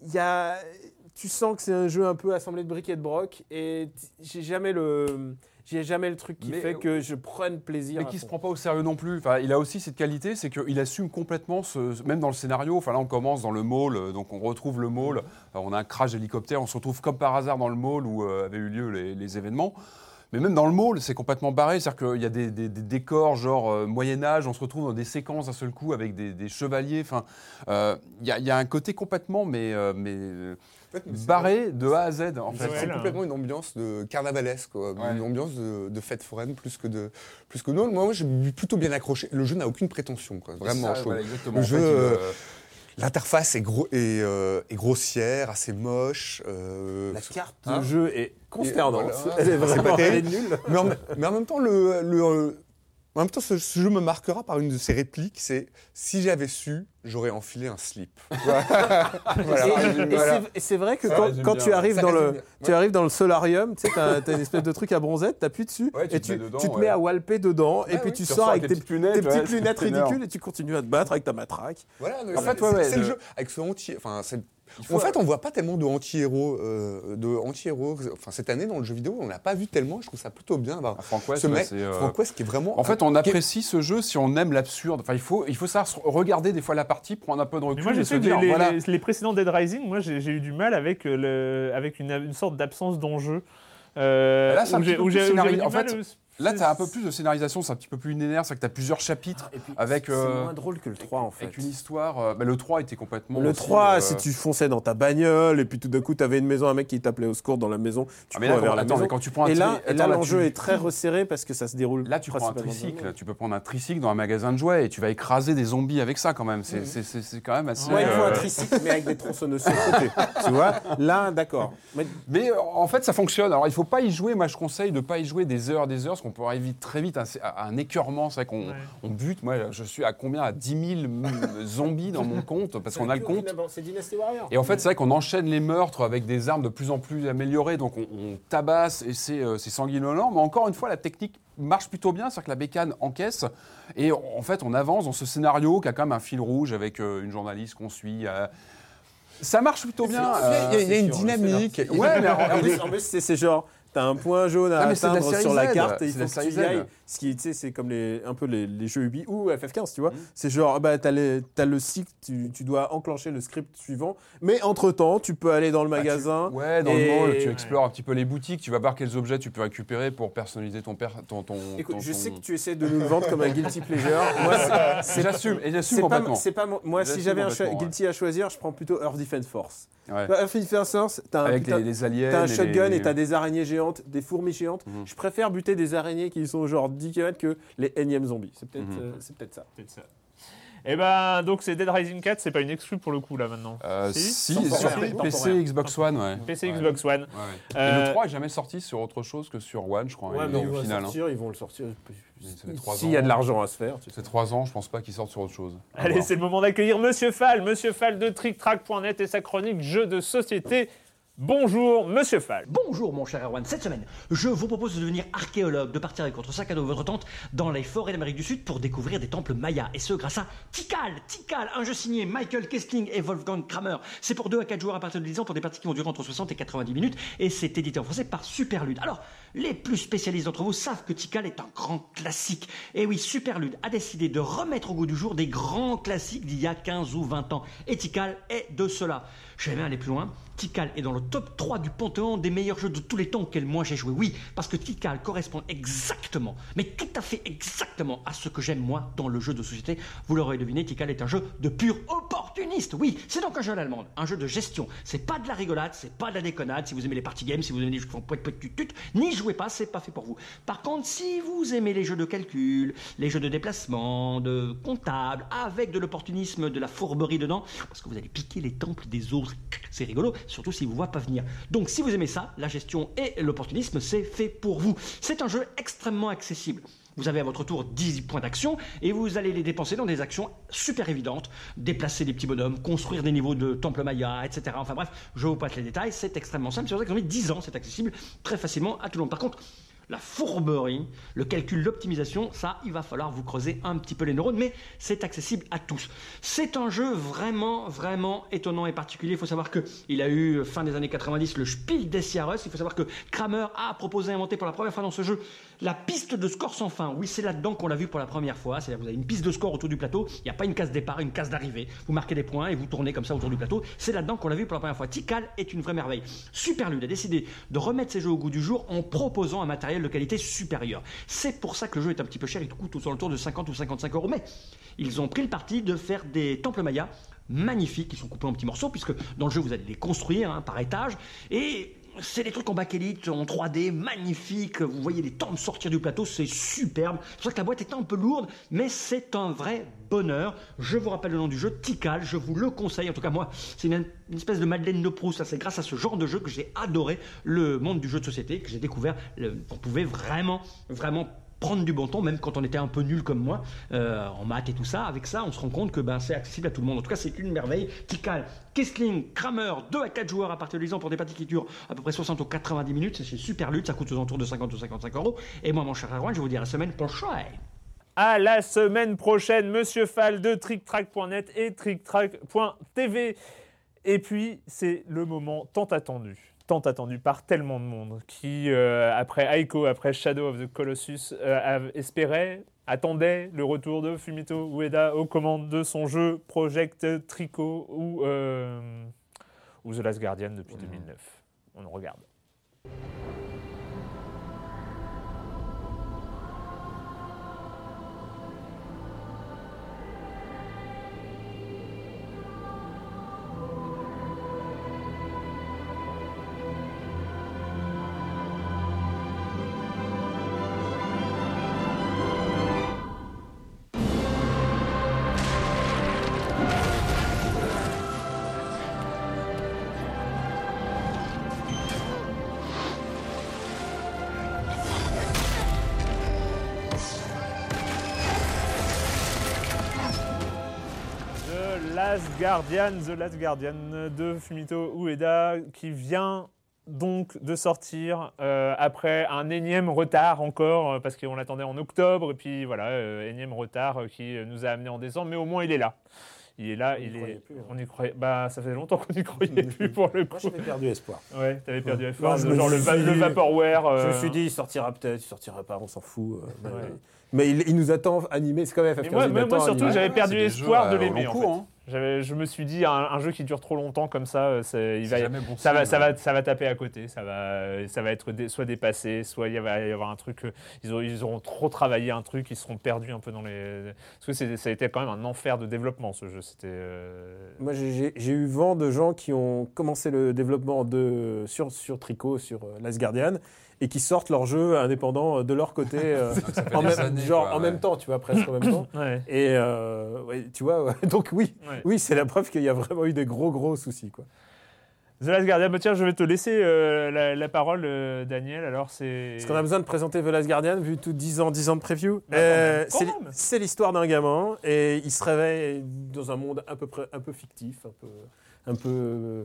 il y a, tu sens que c'est un jeu un peu assemblé de briques et de broc. Et j'ai jamais le, j'ai jamais le truc qui Mais- fait que je prenne plaisir. Mais qui se prend pas au sérieux non plus. Enfin, il a aussi cette qualité, c'est qu'il assume complètement, ce, même dans le scénario. Enfin, là, on commence dans le mall, euh, donc on retrouve le mall. Alors, on a un crash d'hélicoptère, on se retrouve comme par hasard dans le mall où euh, avaient eu lieu les, les événements. Mais même dans le mall, c'est complètement barré. C'est-à-dire qu'il y a des, des- des décors genre euh, Moyen-Âge, on se retrouve dans des séquences d'un seul coup avec des, des chevaliers. Enfin, euh, il y, a- il y a un côté complètement, mais, euh, mais barré de A à Z. En fait. C'est complètement une ambiance de carnavalesque, quoi. Ouais. une ambiance de, de fête foraine plus que de plus que non. Moi, moi, j'ai plutôt bien accroché. Le jeu n'a aucune prétention, quoi. Vraiment. Ça, voilà. Le jeu, euh, L'interface est, gros, est, euh, est grossière, assez moche. euh, La carte Hein de jeu est consternante. voilà. Elle est C'est vraiment pas elle est terrible. nulle. mais, en, mais en même temps, le, le, en même temps, ce, ce jeu me marquera par une de ses répliques. C'est si j'avais su, j'aurais enfilé un slip. <laughs> Voilà. Et- Voilà. c'est- et c'est vrai que Ça quand, tu arrives dans le résume bien. tu arrives dans le solarium, tu sais, t'as as une espèce de truc à bronzette, t'appuies dessus Ouais, tu et te tu, mets dedans, tu te ouais. mets à walper dedans et puis oui. tu Tu sors avec tes, lunettes, tes ouais, petites lunettes ridicules et tu continues à te battre avec ta matraque. Voilà, En fait, ouais, ouais, c'est le jeu avec ce. Enfin, en fait, on voit pas tellement de anti-héros, euh, de anti-héros. Enfin, cette année dans le jeu vidéo, on n'a pas vu tellement. Je trouve ça plutôt bien. Ah, West, ce mec, euh, Frank West, qui est vraiment. En fait, on apprécie ce jeu si on aime l'absurde. Enfin, il faut, il faut savoir regarder des fois la partie, prendre un peu de Mais recul moi, je se dire, les, voilà. les- les précédents Dead Rising, moi, j'ai j'ai eu du mal avec, euh, le, avec une, une sorte d'absence d'enjeu. Euh, Là, c'est un où petit j'ai- peu où plus j'ai- scénarisé. En fait, Là, tu as un peu plus de scénarisation, c'est un petit peu plus linéaire, c'est que tu as plusieurs chapitres Et puis, avec, c'est euh, moins drôle que le 3 en fait. avec une histoire. euh, bah, le 3 était complètement. Le aussi, 3, euh, si tu fonçais dans ta bagnole et puis tout d'un coup t'avais une maison, un mec qui t'appelait au secours dans la maison, tu ah, mais là, vers quand, la attends, maison. mais quand tu prends un Et là, tri- et là, attends, l'enjeu tu- est très resserré parce que ça se déroule. Là, tu prends un tricycle, tu peux prendre un tricycle dans un magasin de jouets et tu vas écraser des zombies avec ça quand même. C'est c'est quand même assez. Moi, il faut un euh, tricycle, mais avec des tronçonneuses sur le côté. <laughs> tu vois? Là, d'accord. Mais Mais en fait, ça fonctionne. Alors, il faut pas y jouer. Moi, je conseille de pas y jouer des heures, des heures, qu'on peut arriver vite, très vite à, à un écœurement. C'est vrai qu'on Ouais. on bute. Moi, je suis à combien? À 10 000 m- zombies dans mon compte, parce qu'on a le compte. C'est Dynasty Warrior. Et en fait, c'est vrai qu'on enchaîne les meurtres avec des armes de plus en plus améliorées, donc on, on tabasse et c'est euh, c'est sanguinolent. Mais encore une fois, la technique marche plutôt bien, c'est-à-dire que la bécane encaisse. Et en fait, on avance dans ce scénario qui a quand même un fil rouge avec euh, une journaliste qu'on suit. euh. Ça marche plutôt bien. Il y a- une dynamique. Ouais, mais En plus, c'est genre, t'as un point jaune à Ah, la atteindre sur la Z, carte et il faut que tu y ailles. Ce qui, tu sais, c'est comme les, un peu les, les jeux Ubi ou FF15, tu vois. Mm. C'est genre, ah bah, t'as les- t'as le cycle, tu, tu dois enclencher le script suivant, mais entre-temps, tu peux aller dans le magasin. Ouais, dans Et- le mall, tu explores un petit peu les boutiques, tu vas voir quels objets tu peux récupérer pour personnaliser ton per- ton, ton, Écoute, ton- je sais que tu essaies de nous le vendre comme un guilty pleasure. <laughs> Moi, c'est- J'assume, et j'assume complètement. c'est pas moi, si j'avais un guilty à choisir, je prends plutôt Earth Defense Force. Bah, Earth Defense Force, t'as un. T'as un shotgun et t'as des araignées géantes, des fourmis géantes. Mhm. Je préfère buter des araignées qui sont genre 10 km que les énièmes zombies. C'est peut-être Mhm. euh, c'est peut-être ça. Ça. Et ben, donc c'est Dead Rising 4, c'est pas une exclue pour le coup là maintenant. Euh, Si, si, sur. PC, Xbox One, ouais. PC, Ouais. Xbox One. Ouais, ouais. Et Euh, le 3 est jamais sorti sur autre chose que sur One, je crois, Ouais, mais au ils vont final. le hein. sortir, ils vont le sortir. S'il y a de l'argent à se faire. C'est 3 ans, je pense pas qu'il sorte sur autre chose. Allez, c'est le moment d'accueillir Monsieur Fall, Monsieur Fall de TrickTrack.net et sa chronique jeux de société. Bonjour, monsieur Fall. Bonjour mon cher Erwan, cette semaine, je vous propose de devenir archéologue, de partir avec votre sac à dos votre tente dans les forêts d'Amérique du Sud pour découvrir des temples mayas, et ce grâce à Tikal, Tikal, un jeu signé Michael Kestling et Wolfgang Kramer. C'est pour 2 à 4 joueurs à partir de 10 ans pour des parties qui vont durer entre 60 et 90 minutes, et c'est édité en français par Superlude. Alors, les plus spécialistes d'entre vous savent que Tikal est un grand classique. Et oui, Superlude a décidé de remettre au goût du jour des grands classiques d'il y a 15 ou 20 ans. Et Tikal est de cela. Je vais même aller plus loin. Tikal est dans le top 3 du panthéon des meilleurs jeux de tous les temps auxquels moi j'ai joué. Oui, parce que Tikal correspond exactement, mais tout à fait exactement à ce que j'aime moi dans le jeu de société. Vous l'aurez deviné, Tikal est un jeu de pur opportuniste. Oui, c'est donc un jeu à l'allemande, un jeu de gestion. C'est pas de la rigolade, c'est pas de la déconnade. Si vous aimez les party games, si vous aimez les jeux qui font poète poète tut n'y jouez pas, c'est pas fait pour vous. Par contre, si vous aimez les jeux de calcul, les jeux de déplacement, de comptable, avec de l'opportunisme, de la fourberie dedans, parce que vous allez piquer les temples des autres, c'est rigolo, surtout s'ils vous voient pas venir. Donc si vous aimez ça, la gestion et l'opportunisme, c'est fait pour vous. C'est un jeu extrêmement accessible. Vous avez à votre tour 10 points d'action et vous allez les dépenser dans des actions super évidentes. Déplacer des petits bonhommes, construire des niveaux de temple maya, etc. Enfin bref, je vous passe les détails, c'est extrêmement simple. C'est pour ça qu'ils ont mis 10 ans, c'est accessible très facilement à tout le monde. Par contre, la fourberie, le calcul, l'optimisation, ça, il va falloir vous creuser un petit peu les neurones, mais c'est accessible à tous. C'est un jeu vraiment, vraiment étonnant et particulier. Il faut savoir que il a eu, fin des années 90, le Spiel des Jahres. Il faut savoir que Kramer a proposé, inventé pour la première fois dans ce jeu, la piste de score sans fin. Oui, c'est là-dedans qu'on l'a vu pour la première fois. C'est-à-dire vous avez une piste de score autour du plateau. Il n'y a pas une case départ, une case d'arrivée. Vous marquez des points et vous tournez comme ça autour du plateau. C'est là-dedans qu'on l'a vu pour la première fois. Tikal est une vraie merveille. Superlude a décidé de remettre ses jeux au goût du jour en proposant un matériel de qualité supérieure. C'est pour ça que le jeu est un petit peu cher. Il coûte autour de 50 ou 55 euros. Mais ils ont pris le parti de faire des temples mayas magnifiques qui sont coupés en petits morceaux puisque dans le jeu vous allez les construire hein, par étage et c'est des trucs en bakélite, en 3D, magnifiques. Vous voyez les temples sortir du plateau, c'est superbe. C'est ça que la boîte est un peu lourde, mais c'est un vrai bonheur. Je vous rappelle le nom du jeu, Tikal, je vous le conseille. En tout cas, moi, c'est une, une espèce de Madeleine de Proust. C'est grâce à ce genre de jeu que j'ai adoré le monde du jeu de société, que j'ai découvert. Le- on pouvait vraiment, vraiment prendre du bon temps, même quand on était un peu nul comme moi, euh, en maths et tout ça. Avec ça, on se rend compte que ben, c'est accessible à tout le monde. En tout cas, c'est une merveille. Tikal, Kessling, Kramer, 2 à 4 joueurs à partir de 10 ans pour des parties qui durent à peu près 60 ou 90 minutes. C'est Super Lutte, ça coûte aux alentours de 50 ou 55 euros. Et moi, mon cher Erwan, je vous dis à la semaine prochaine. À la semaine prochaine, Monsieur Fall de TrickTrack.net et TrickTrack.tv. Et puis, c'est le moment tant attendu, tant attendu par tellement de monde, qui, euh, après Aiko, après Shadow of the Colossus, euh, espérait, attendait le retour de Fumito Ueda aux commandes de son jeu Project Trico ou, euh, ou The Last Guardian depuis 2009. On en regarde. Last Guardian, The Last Guardian de Fumito Ueda qui vient donc de sortir euh, après un énième retard encore euh, parce qu'on l'attendait en octobre et puis voilà euh, énième retard qui nous a amené en décembre mais au moins il est là. Il est là, On il est. plus, hein. On y croyait. Bah, ça faisait longtemps qu'on n'y croyait <laughs> plus pour le Moi, coup. j'avais perdu espoir. Ouais, t'avais perdu Ouais. espoir. Non, genre le, va- suis le dit- vaporware. Je me suis dit, il sortira peut-être, il sortira pas, on s'en fout. euh, mais- Ouais. Mais il, il nous attend animé, c'est quand même FF15. Mais moi, moi, moi, surtout, j'avais Ouais, perdu espoir jeux de l'aimer. en cours, fait. hein. Je me suis dit, un, un jeu qui dure trop longtemps comme ça, il va, bon ça, va, signe, ça, ouais. va, ça va taper à côté. Ça va, ça va être dé- soit dépassé, soit il va y avoir un truc. euh, Ils, auront, ils auront trop travaillé un truc, ils seront perdus un peu dans les. Parce que ça a été quand même un enfer de développement ce jeu. C'était. euh, Moi, j'ai- eu vent de gens qui ont commencé le développement de, sur, sur Tricot, sur euh, Last Guardian, et qui sortent leur jeu indépendant de leur côté, <laughs> euh, en, même, années, genre, quoi, en ouais. même temps, tu vois, presque en même temps. <coughs> Ouais. Et euh, ouais, tu vois, ouais, <laughs> donc oui, Ouais. oui c'est la preuve qu'il y a vraiment eu des gros, gros soucis. Quoi. The Last Guardian, bah, tiens, je vais te laisser euh, la, la parole, euh, Daniel. Alors, c'est. Est-ce qu'on a besoin de présenter The Last Guardian, vu tout 10 ans, 10 ans de preview Bah, Euh, quand C'est l'histoire d'un gamin, et il se réveille dans un monde à peu près un peu fictif, un peu, un peu euh,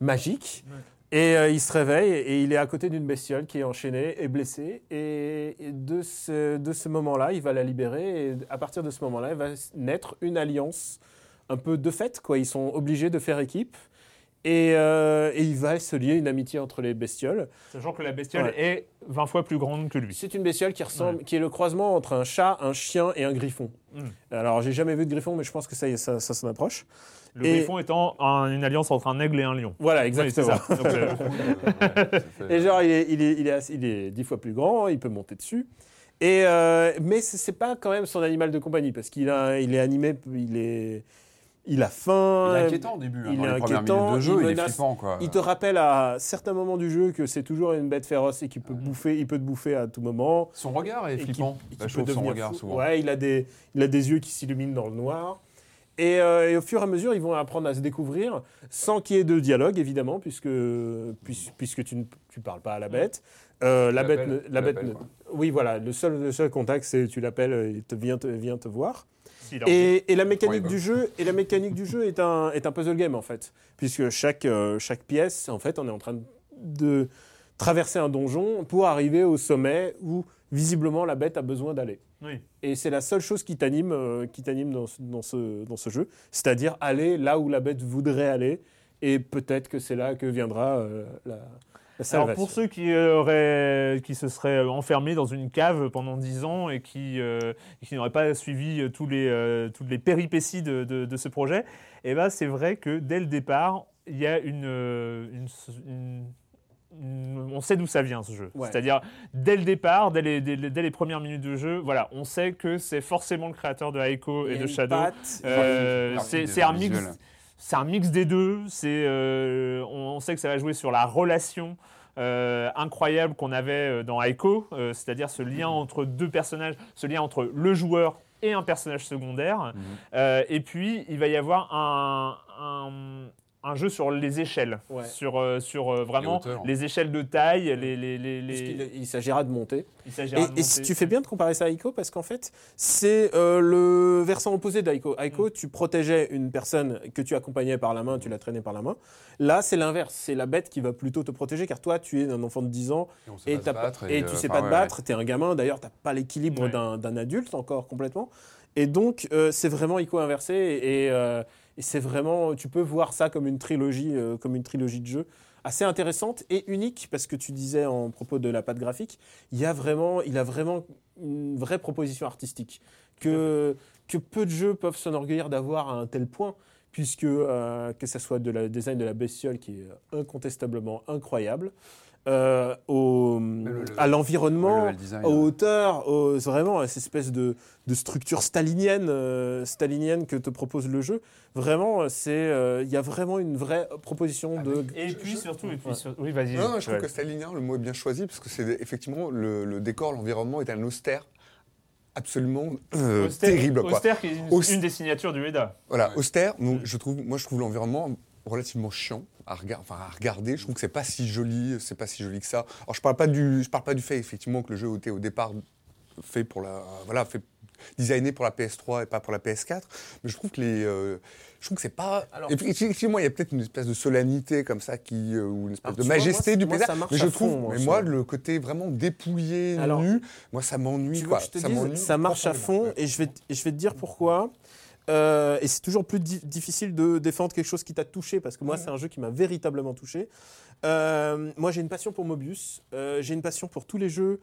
magique. Et euh, il se réveille et il est à côté d'une bestiole qui est enchaînée et blessée. Et de ce, de ce moment-là, il va la libérer. Et à partir de ce moment-là, va naître une alliance un peu de fait. Quoi. Ils sont obligés de faire équipe. Et, euh, et il va se lier une amitié entre les bestioles. Sachant que la bestiole Ouais. est 20 fois plus grande que lui. C'est une bestiole qui ressemble, qui est le croisement entre un chat, un chien et un griffon. Mm. Alors, j'ai jamais vu de griffon, mais je pense que ça, ça, ça s'en approche. Le Et- griffon étant un- une alliance entre un aigle et un lion. Voilà, Oui, c'est exactement. ça. Donc, euh. <laughs> Et genre, il est, il, est, il, est assez- il est dix fois plus grand, il peut monter dessus. Et euh, mais c'est c'est pas quand même son animal de compagnie, parce qu'il a, il est animé, il, est, il a faim. Il est inquiétant au début. hein, il dans est les inquiétant, de jeu, il il, est flippant. Quoi. Il te rappelle à certains moments du jeu que c'est toujours une bête féroce et qu'il peut, bouffer, il peut te bouffer à tout moment. Son regard est flippant. qui Bah, peut son regard fou. souvent. Ouais, il a des, il a des yeux qui s'illuminent dans le noir. Et, euh, et au fur et à mesure, ils vont apprendre à se découvrir, sans qu'il y ait de dialogue, évidemment, puisque, puis- puisque tu ne tu parles pas à la bête. Euh, la bête, ne- la bête ne- oui, voilà, le seul, le seul contact, c'est tu l'appelles, il te vient te, vient te voir. Et, et la mécanique du jeu, et la mécanique du jeu est un, est un puzzle game en fait, puisque chaque, euh, chaque pièce, en fait, on est en train de traverser un donjon pour arriver au sommet où visiblement la bête a besoin d'aller. Oui. Et c'est la seule chose qui t'anime, euh, qui t'anime dans, ce- dans ce, dans ce jeu, c'est-à-dire aller là où la bête voudrait aller, et peut-être que c'est là que viendra euh, la Alors pour ceux qui, auraient, qui se seraient enfermés dans une cave pendant 10 ans et qui, euh, qui n'auraient pas suivi euh, tous les, euh, toutes les péripéties de, de- de ce projet, eh ben, c'est vrai que dès le départ, il y a une, euh, une- une- une- on sait d'où ça vient ce jeu. Ouais. C'est-à-dire dès le départ, dès les, dès les- dès les premières minutes de jeu, voilà, on sait que c'est forcément le créateur de Aiko Il y et de Shadow. Euh, c'est un mix. C'est un mix des deux. C'est, euh, on, on sait que ça va jouer sur la relation euh, incroyable qu'on avait euh, dans Aiko, euh, c'est-à-dire ce lien entre deux personnages, ce lien entre le joueur et un personnage secondaire. Mhm. Euh, et puis, il va y avoir un, un- un jeu sur les échelles, Ouais. sur, euh, sur euh, vraiment hauteurs. les, échelles de taille, les, les, les, les- puisqu'il il s'agira de monter. il s'agira de Et, et si tu fais bien de comparer ça à Aiko, parce qu'en fait, c'est euh, le versant opposé d'Aiko. Aiko, Mm. tu protégeais une personne que tu accompagnais par la main, tu la traînais par la main. Là, c'est l'inverse. C'est la bête qui va plutôt te protéger, car toi, tu es un enfant de 10 ans Et et, pas battre, et euh, tu sais pas te ouais, battre, tu es un gamin. D'ailleurs, tu n'as pas l'équilibre Ouais. d'un d'un adulte encore complètement. Et donc, euh, c'est vraiment Aiko inversé. Et, euh, et c'est vraiment, tu peux voir ça comme une trilogie, euh, comme une trilogie de jeux assez intéressante et unique parce que tu disais en propos de la patte graphique, il y a vraiment, il a vraiment une vraie proposition artistique que que peu de jeux peuvent s'enorgueillir d'avoir à un tel point. Puisque euh, que ce soit de la design de la bestiole qui est incontestablement incroyable, euh, au, le- à Le l'environnement, aux hauteurs, aux- vraiment à cette espèce de, de structure stalinienne, euh, stalinienne que te propose le jeu. Vraiment, c'est euh, il y a vraiment une vraie proposition de. Et puis surtout, et puis Ouais. sur- oui, vas-y. Non, non, je trouve que stalinien, le mot est bien choisi, parce que c'est effectivement le, le décor, l'environnement est un austère absolument euh, Austère- terrible. Quoi. Austère qui est une, Aust- une des signatures du EDA. Voilà, austère, donc, je trouve, moi je trouve l'environnement relativement chiant à, rega- enfin, à regarder. Je trouve que c'est pas si joli, c'est pas si joli que ça. Alors je parle pas du, je parle pas du fait effectivement que le jeu était au départ fait pour la, voilà, fait designé pour la PS3 et pas pour la PS4, mais je trouve que les, euh, je trouve que c'est pas. Alors- et puis effectivement, il y a peut-être une espèce de solennité comme ça qui, euh, ou une espèce de vois, majesté moi, du moi, paysage. ça marche Mais je trouve, fond, moi, mais ça. moi, le côté vraiment dépouillé, Alors, nu, moi ça m'ennuie. Ça ça marche à fond et je vais, je vais te dire pourquoi. Euh, et c'est toujours plus di- difficile de défendre quelque chose qui t'a touché parce que moi, c'est un jeu qui m'a véritablement touché. Euh, moi, j'ai une passion pour Mobius. euh, j'ai une passion pour tous les jeux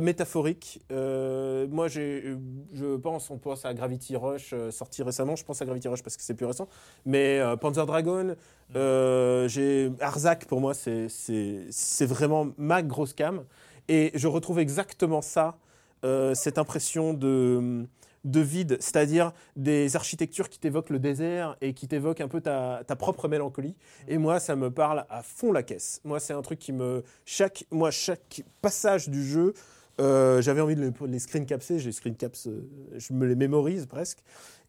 métaphoriques. Moi, je pense, on pense à Gravity Rush sorti récemment. Je pense à Gravity Rush parce que c'est plus récent. Mais Panzer Dragon, j'ai Arzak pour moi, c'est, vraiment ma grosse cam. Et je retrouve exactement ça, cette impression de, de vide, c'est-à-dire des architectures qui t'évoquent le désert et qui t'évoquent un peu ta, ta propre mélancolie. Et moi, ça me parle à fond la caisse. Moi, c'est un truc qui me... Chaque, moi, chaque passage du jeu, euh, j'avais envie de les, les screen capser. J'ai screen caps, euh, je me les mémorise presque.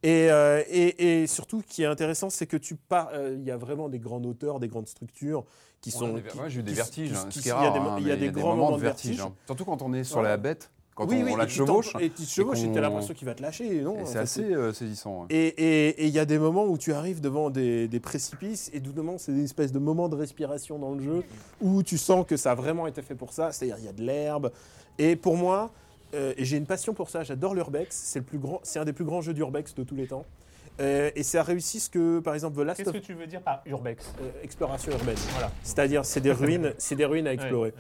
Et, euh, et, et surtout, ce qui est intéressant, c'est que tu pars. Il y a vraiment des grandes hauteurs, des grandes structures qui sont. qui- ouais, j'ai eu des vertiges, hein, il y a des- hein, y a des grands moments de vertige. hein. Surtout quand on est sur la bête. Quand oui, on, oui, on la chevauche. Et tu te chevauches et t'as l'impression qu'il va te lâcher. Non, c'est assez euh, saisissant. ouais. Et il y a des moments où tu arrives devant des, des précipices et doucement c'est des espèces de moments de respiration dans le jeu où tu sens que ça a vraiment été fait pour ça. C'est-à-dire il y a de l'herbe. Et pour moi, euh, j'ai une passion pour ça, j'adore l'urbex. C'est le plus grand, c'est un des plus grands jeux d'urbex de tous les temps. Euh, et ça a réussi ce que par exemple The Last Qu'est-ce of que tu veux dire par urbex? Euh, exploration urbaine. Voilà. C'est-à-dire c'est des ruines, <laughs> c'est des ruines à explorer.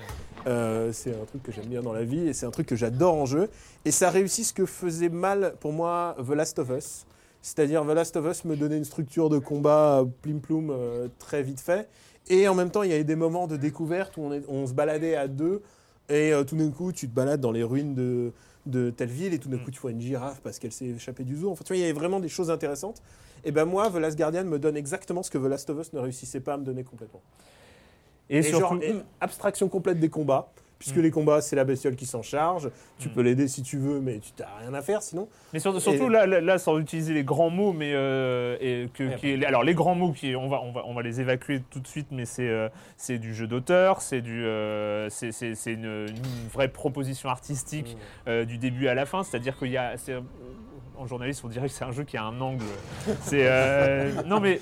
Euh, c'est un truc que j'aime bien dans la vie et c'est un truc que j'adore en jeu. Et ça réussit ce que faisait mal pour moi The Last of Us. C'est-à-dire The Last of Us me donnait une structure de combat plim ploum très vite fait. Et en même temps, il y avait des moments de découverte où on, est- on se baladait à deux et tout d'un coup, tu te balades dans les ruines de, de telle ville et tout d'un coup, tu vois une girafe parce qu'elle s'est échappée du zoo. Enfin, tu vois, il y avait vraiment des choses intéressantes. Et ben moi, The Last Guardian me donne exactement ce que The Last of Us ne réussissait pas à me donner complètement. Et, Et, surtout, abstraction complète des combats, puisque Mm. les combats, c'est la bestiole qui s'en charge. Tu Mm. peux l'aider si tu veux, mais tu n'as rien à faire sinon. mais sur- surtout et- là, sans utiliser les grands mots, mais euh, et que, Ouais. qui est- alors les grands mots, qui, on va, on va, on va les évacuer tout de suite, mais c'est, euh, c'est du jeu d'auteur, c'est du, euh, c'est, une, une vraie proposition artistique euh, du début à la fin, c'est-à-dire qu'il y a, c'est, en journaliste, on dirait que c'est un jeu qui a un angle. C'est, <laughs> non mais.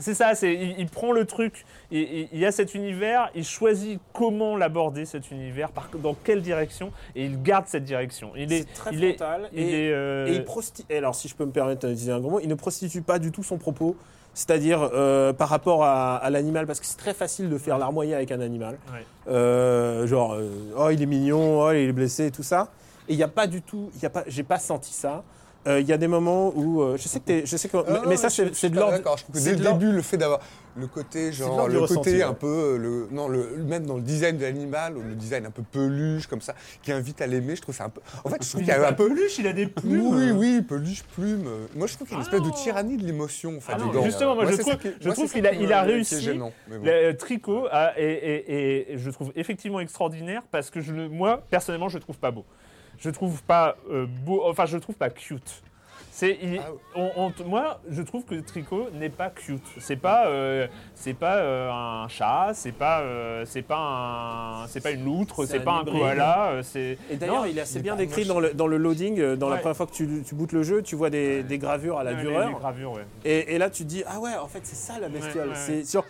C'est ça, c'est, il, il prend le truc, il, il- il y a cet univers, il choisit comment l'aborder cet univers, par, dans quelle direction, et il garde cette direction. Il est, C'est très est, frontal. et, est, euh, et il alors, si je peux me permettre d'utiliser un gros mot, il ne prostitue pas du tout son propos. C'est-à-dire euh, par rapport à, à l'animal, parce que c'est très facile de faire larmoyer avec un animal. Ouais. Euh, genre, euh, oh il est mignon, oh il est blessé et tout ça. Et il n'y a pas du tout, il y a pas, j'ai pas senti ça. Euh, Il y a des moments où, euh, je sais que, t'es- je sais que, mais, mais ça c'est de l'ordre. D'accord, je trouve que c'est dès le début, le fait d'avoir le côté, genre, le côté ressenti, un ouais. peu, euh, le, non, le, même dans le design de l'animal, le design un peu peluche, comme ça, qui invite à l'aimer, je trouve ça un peu. En fait, je trouve qu'il y a un peu. peluche, il a des plumes. Oui, oui, peluche, plume. Moi, je trouve qu'il y a une Ah espèce de non. tyrannie de l'émotion, en fait, Ah non, justement, moi, je trouve- je moi, trouve qu'il a- il a réussi. gênant, mais bon. Le tricot et, et- et je le trouve effectivement extraordinaire parce que je le, moi personnellement je le trouve pas beau. Je trouve pas euh, beau, enfin je le trouve pas cute. C'est, il- Ah ouais. on- on- moi je trouve que le tricot n'est pas cute. C'est pas, euh, c'est pas euh, un chat, c'est pas, euh, c'est pas un, c'est pas une loutre, C'est c'est un pas un hybride. koala. C'est Et d'ailleurs, Non, il est assez bien décrit dans le, dans le loading. Dans la première fois que tu, tu bootes le jeu, tu vois des, des gravures à la Ouais, dureur. les gravures, ouais. Et, et là, tu te dis, ah ouais, en fait, c'est ça la bestiole. Ouais, ouais, c'est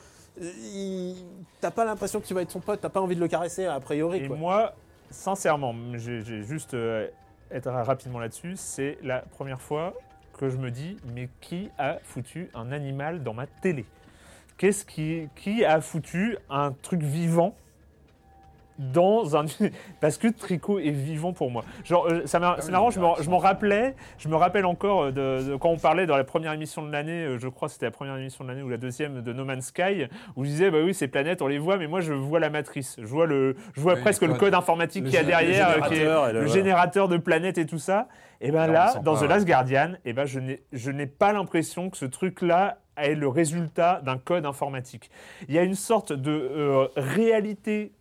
il- t'as pas l'impression qu'il va être son pote, t'as pas envie de le caresser a priori. Et quoi. moi, sincèrement, j'ai juste euh, être rapidement là-dessus, c'est la première fois que je me dis, mais qui a foutu un animal dans ma télé? Qu'est-ce qui a foutu un truc vivant dans un <laughs> parce que Tricot est vivant pour moi. Genre euh, ça Ah c'est marrant, je je m'en rappelais, je me rappelle encore euh, de, de- quand on parlait dans la première émission de l'année, euh, je crois que c'était la première émission de l'année ou la deuxième de No Man's Sky, où je disais bah oui ces planètes on les voit, mais moi je vois la matrice, je vois le, je vois Oui, presque le code. informatique qu'il y a derrière, qui est le- générateur de planètes et tout ça. Et ben Là, là, dans pas, The ouais. Last Guardian, et ben je n'ai, je n'ai pas l'impression que ce truc-là est le résultat d'un code informatique. Il y a une sorte de euh, réalité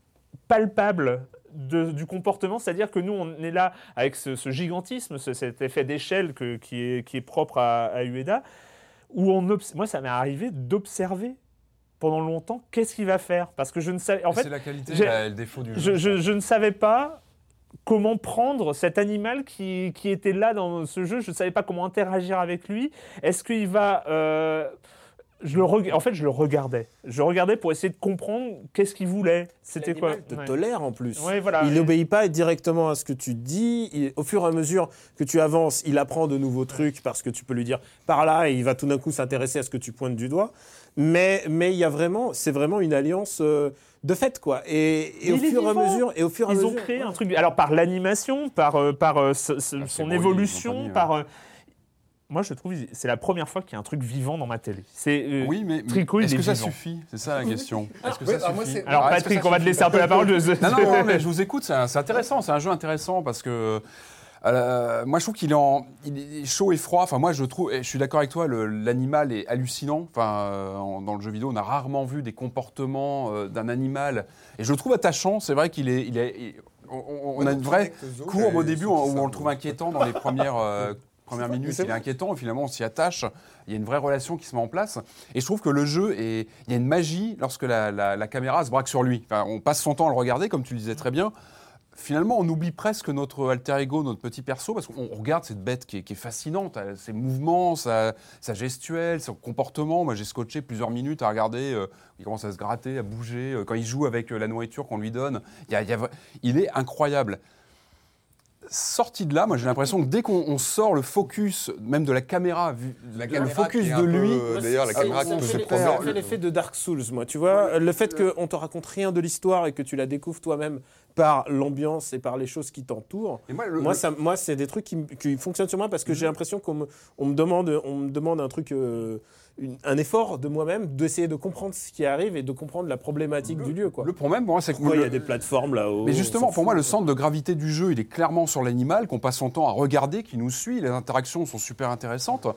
palpable de- du comportement, c'est-à-dire que nous, on est là avec ce, ce gigantisme, ce- cet effet d'échelle qui, est, qui est propre à, à Ueda, où on moi, ça m'est arrivé d'observer pendant longtemps qu'est-ce qu'il va faire, parce que je ne savais, en fait, c'est la qualité, le défaut du je, jeu. je- je ne savais pas comment prendre cet animal qui, qui était là dans ce jeu. Je ne savais pas comment interagir avec lui. Est-ce qu'il va... euh, je le reg- En fait, je le regardais. Je regardais pour essayer de comprendre qu'est-ce qu'il voulait. C'était quoi te Ouais. tolère en plus. Ouais, voilà. Il n'obéit pas directement à ce que tu dis. Il- au fur et à mesure que tu avances, il apprend de nouveaux trucs parce que tu peux lui dire par là et il va tout d'un coup s'intéresser à ce que tu pointes du doigt. Mais mais il y a vraiment, c'est vraiment une alliance euh, de fait quoi. Et, et au fur et à mesure et au fur et à Ils ont mesure. créé ouais. un truc. Alors par l'animation, par euh, par euh, ce- ce- Ah, son évolution, compagnie, ouais. par. euh, moi, je trouve c'est la première fois qu'il y a un truc vivant dans ma télé. C'est euh, Oui, mais, mais est-ce est que ça vivant. suffit? C'est ça la question. Est-ce que ouais, ça alors suffit? Patrick, on va te laisser un peu la parole. Non, non, non, mais je vous écoute, c'est intéressant, c'est un jeu intéressant parce que euh, moi je trouve qu'il est, en- il est chaud et froid. Enfin, moi je trouve, et je suis d'accord avec toi, l'animal est hallucinant. Enfin, euh, en- dans le jeu vidéo, on a rarement vu des comportements euh, d'un animal et je le trouve attachant. C'est vrai qu'il est, il est, il- on, on- on a une vraie courbe au début où on le trouve inquiétant dans les premières. <laughs> Premières minutes, c'est il est inquiétant finalement on s'y attache. Il y a une vraie relation qui se met en place. Et je trouve que le jeu, est, il y a une magie lorsque la, la- la caméra se braque sur lui. Enfin, on passe son temps à le regarder, comme tu le disais très bien finalement, on oublie presque notre alter ego, notre petit perso, parce qu'on regarde cette bête qui est, qui est fascinante, ses mouvements, sa, sa gestuelle, son comportement. Moi, j'ai scotché plusieurs minutes à regarder. euh, il commence à se gratter, à bouger. euh, quand il joue avec euh, la nourriture qu'on lui donne, il, y a- il y a- il est incroyable. Sorti de là, moi j'ai l'impression que dès qu'on on sort le focus, même de la caméra, vu, La le caméra focus de un peu, lui, euh, D'ailleurs, la Ça- caméra ça qui peut fait se prendre. Ça l'effet de Dark Souls, moi. Tu vois, le fait qu'on te raconte rien de l'histoire et que tu la découvres toi-même par l'ambiance et par les choses qui t'entourent. Moi, le- Moi, le- ça, moi, c'est des trucs qui, fonctionnent sur moi parce que j'ai l'impression qu'on me, on me demande, on me demande un truc, euh, une- un effort de moi-même, d'essayer de comprendre ce qui arrive et de comprendre la problématique du lieu, quoi. le problème pour moi, c'est que Pourquoi il y a des plateformes là-haut Mais justement, pour moi, le centre de gravité du jeu, il est clairement sur l'animal, qu'on passe son temps à regarder, qui nous suit. Les interactions sont super intéressantes.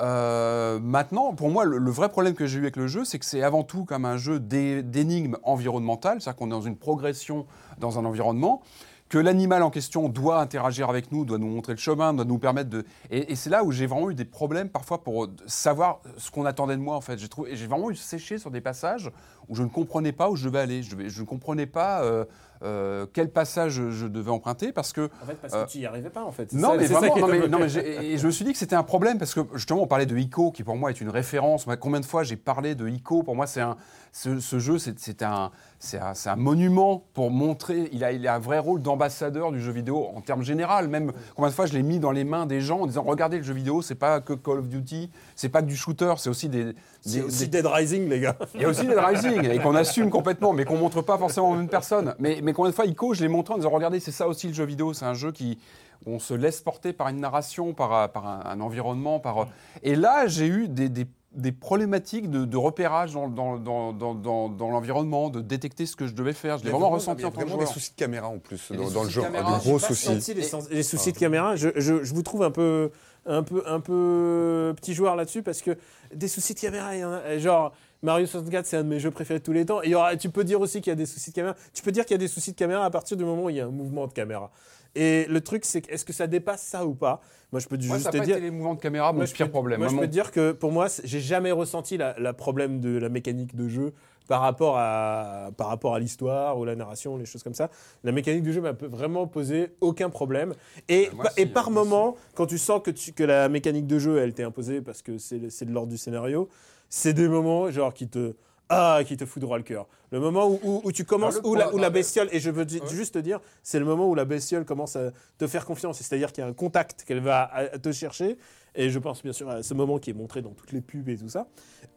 Euh, maintenant, pour moi, le, le vrai problème que j'ai eu avec le jeu, c'est que c'est avant tout comme un jeu d'é- d'énigmes environnementales, c'est-à-dire qu'on est dans une progression dans un environnement, que l'animal en question doit interagir avec nous, doit nous montrer le chemin, doit nous permettre de... Et, c'est là où j'ai vraiment eu des problèmes parfois pour euh, savoir ce qu'on attendait de moi, en fait. J'ai trouvé- j'ai vraiment eu séché sur des passages où je ne comprenais pas où je devais aller. Je ne comprenais pas euh, euh, quel passage je, devais emprunter parce que En fait, parce Euh, que tu y arrivais pas, en fait. Non, ça- mais vraiment, non, mais, non, et je me suis dit que c'était un problème parce que justement, on parlait de ICO, qui pour moi est une référence. Moi, combien de fois j'ai parlé de ICO? Pour moi, c'est un, ce, ce jeu, c'est un, un, un monument pour montrer. Il a, il a un vrai rôle d'ambassadeur du jeu vidéo en termes général. Même combien de fois je l'ai mis dans les mains des gens en disant regardez le jeu vidéo, c'est pas que Call of Duty, c'est pas que du shooter, c'est aussi des, C'est des- aussi des- Dead Rising, les gars. il y a aussi Dead Rising, et qu'on assume complètement, mais qu'on montre pas forcément aux mêmes personnes. Mais, mais combien de fois, ICO, je l'ai montré en disant regardez, c'est ça aussi le jeu vidéo, c'est un jeu qui. où on se laisse porter par une narration, par, par un, un environnement. Par... Et là, j'ai eu des, des- des problématiques de, de repérage dans, dans, dans, dans, dans- dans l'environnement, de détecter ce que je devais faire. Je l'ai a vraiment ressenti il y a en tant que vraiment des soucis de caméra en plus Il y a dans, le soucis jeu. de gros soucis. senti les, sens- les soucis de caméra. Je, je- je vous trouve un peu, un peu, un peu petit joueur là-dessus parce que des soucis de caméra, il y en a. Genre Mario 64, c'est un de mes jeux préférés de tous les temps. Et y aura, tu peux dire aussi qu'il y a des soucis de caméra. Tu peux dire qu'il y a des soucis de caméra à partir du moment où il y a un mouvement de caméra. Et le truc, c'est que est-ce que ça dépasse ça ou pas? Moi, je peux Moi, juste ça te pas dire. été les mouvements de caméra, mon pire peux- problème. Moi, je peux te dire que pour moi, j'ai jamais ressenti la, la problème de la mécanique de jeu par rapport à, par rapport à l'histoire ou la narration, les choses comme ça. La mécanique du jeu m'a vraiment posé aucun problème. Et, moi, pa- si, et par moi, moment, quand tu sens que, tu- que la mécanique de jeu, elle t'est imposée parce que c'est de l'ordre du scénario, c'est des moments genre qui te ah, qui te fout droit le cœur. Le moment où, où- où tu commences, le où, la, point- où la bestiole, et je veux juste te dire, c'est le moment où la bestiole commence à te faire confiance. C'est-à-dire qu'il y a un contact qu'elle va à- à te chercher. Et je pense bien sûr à ce moment qui est montré dans toutes les pubs et tout ça.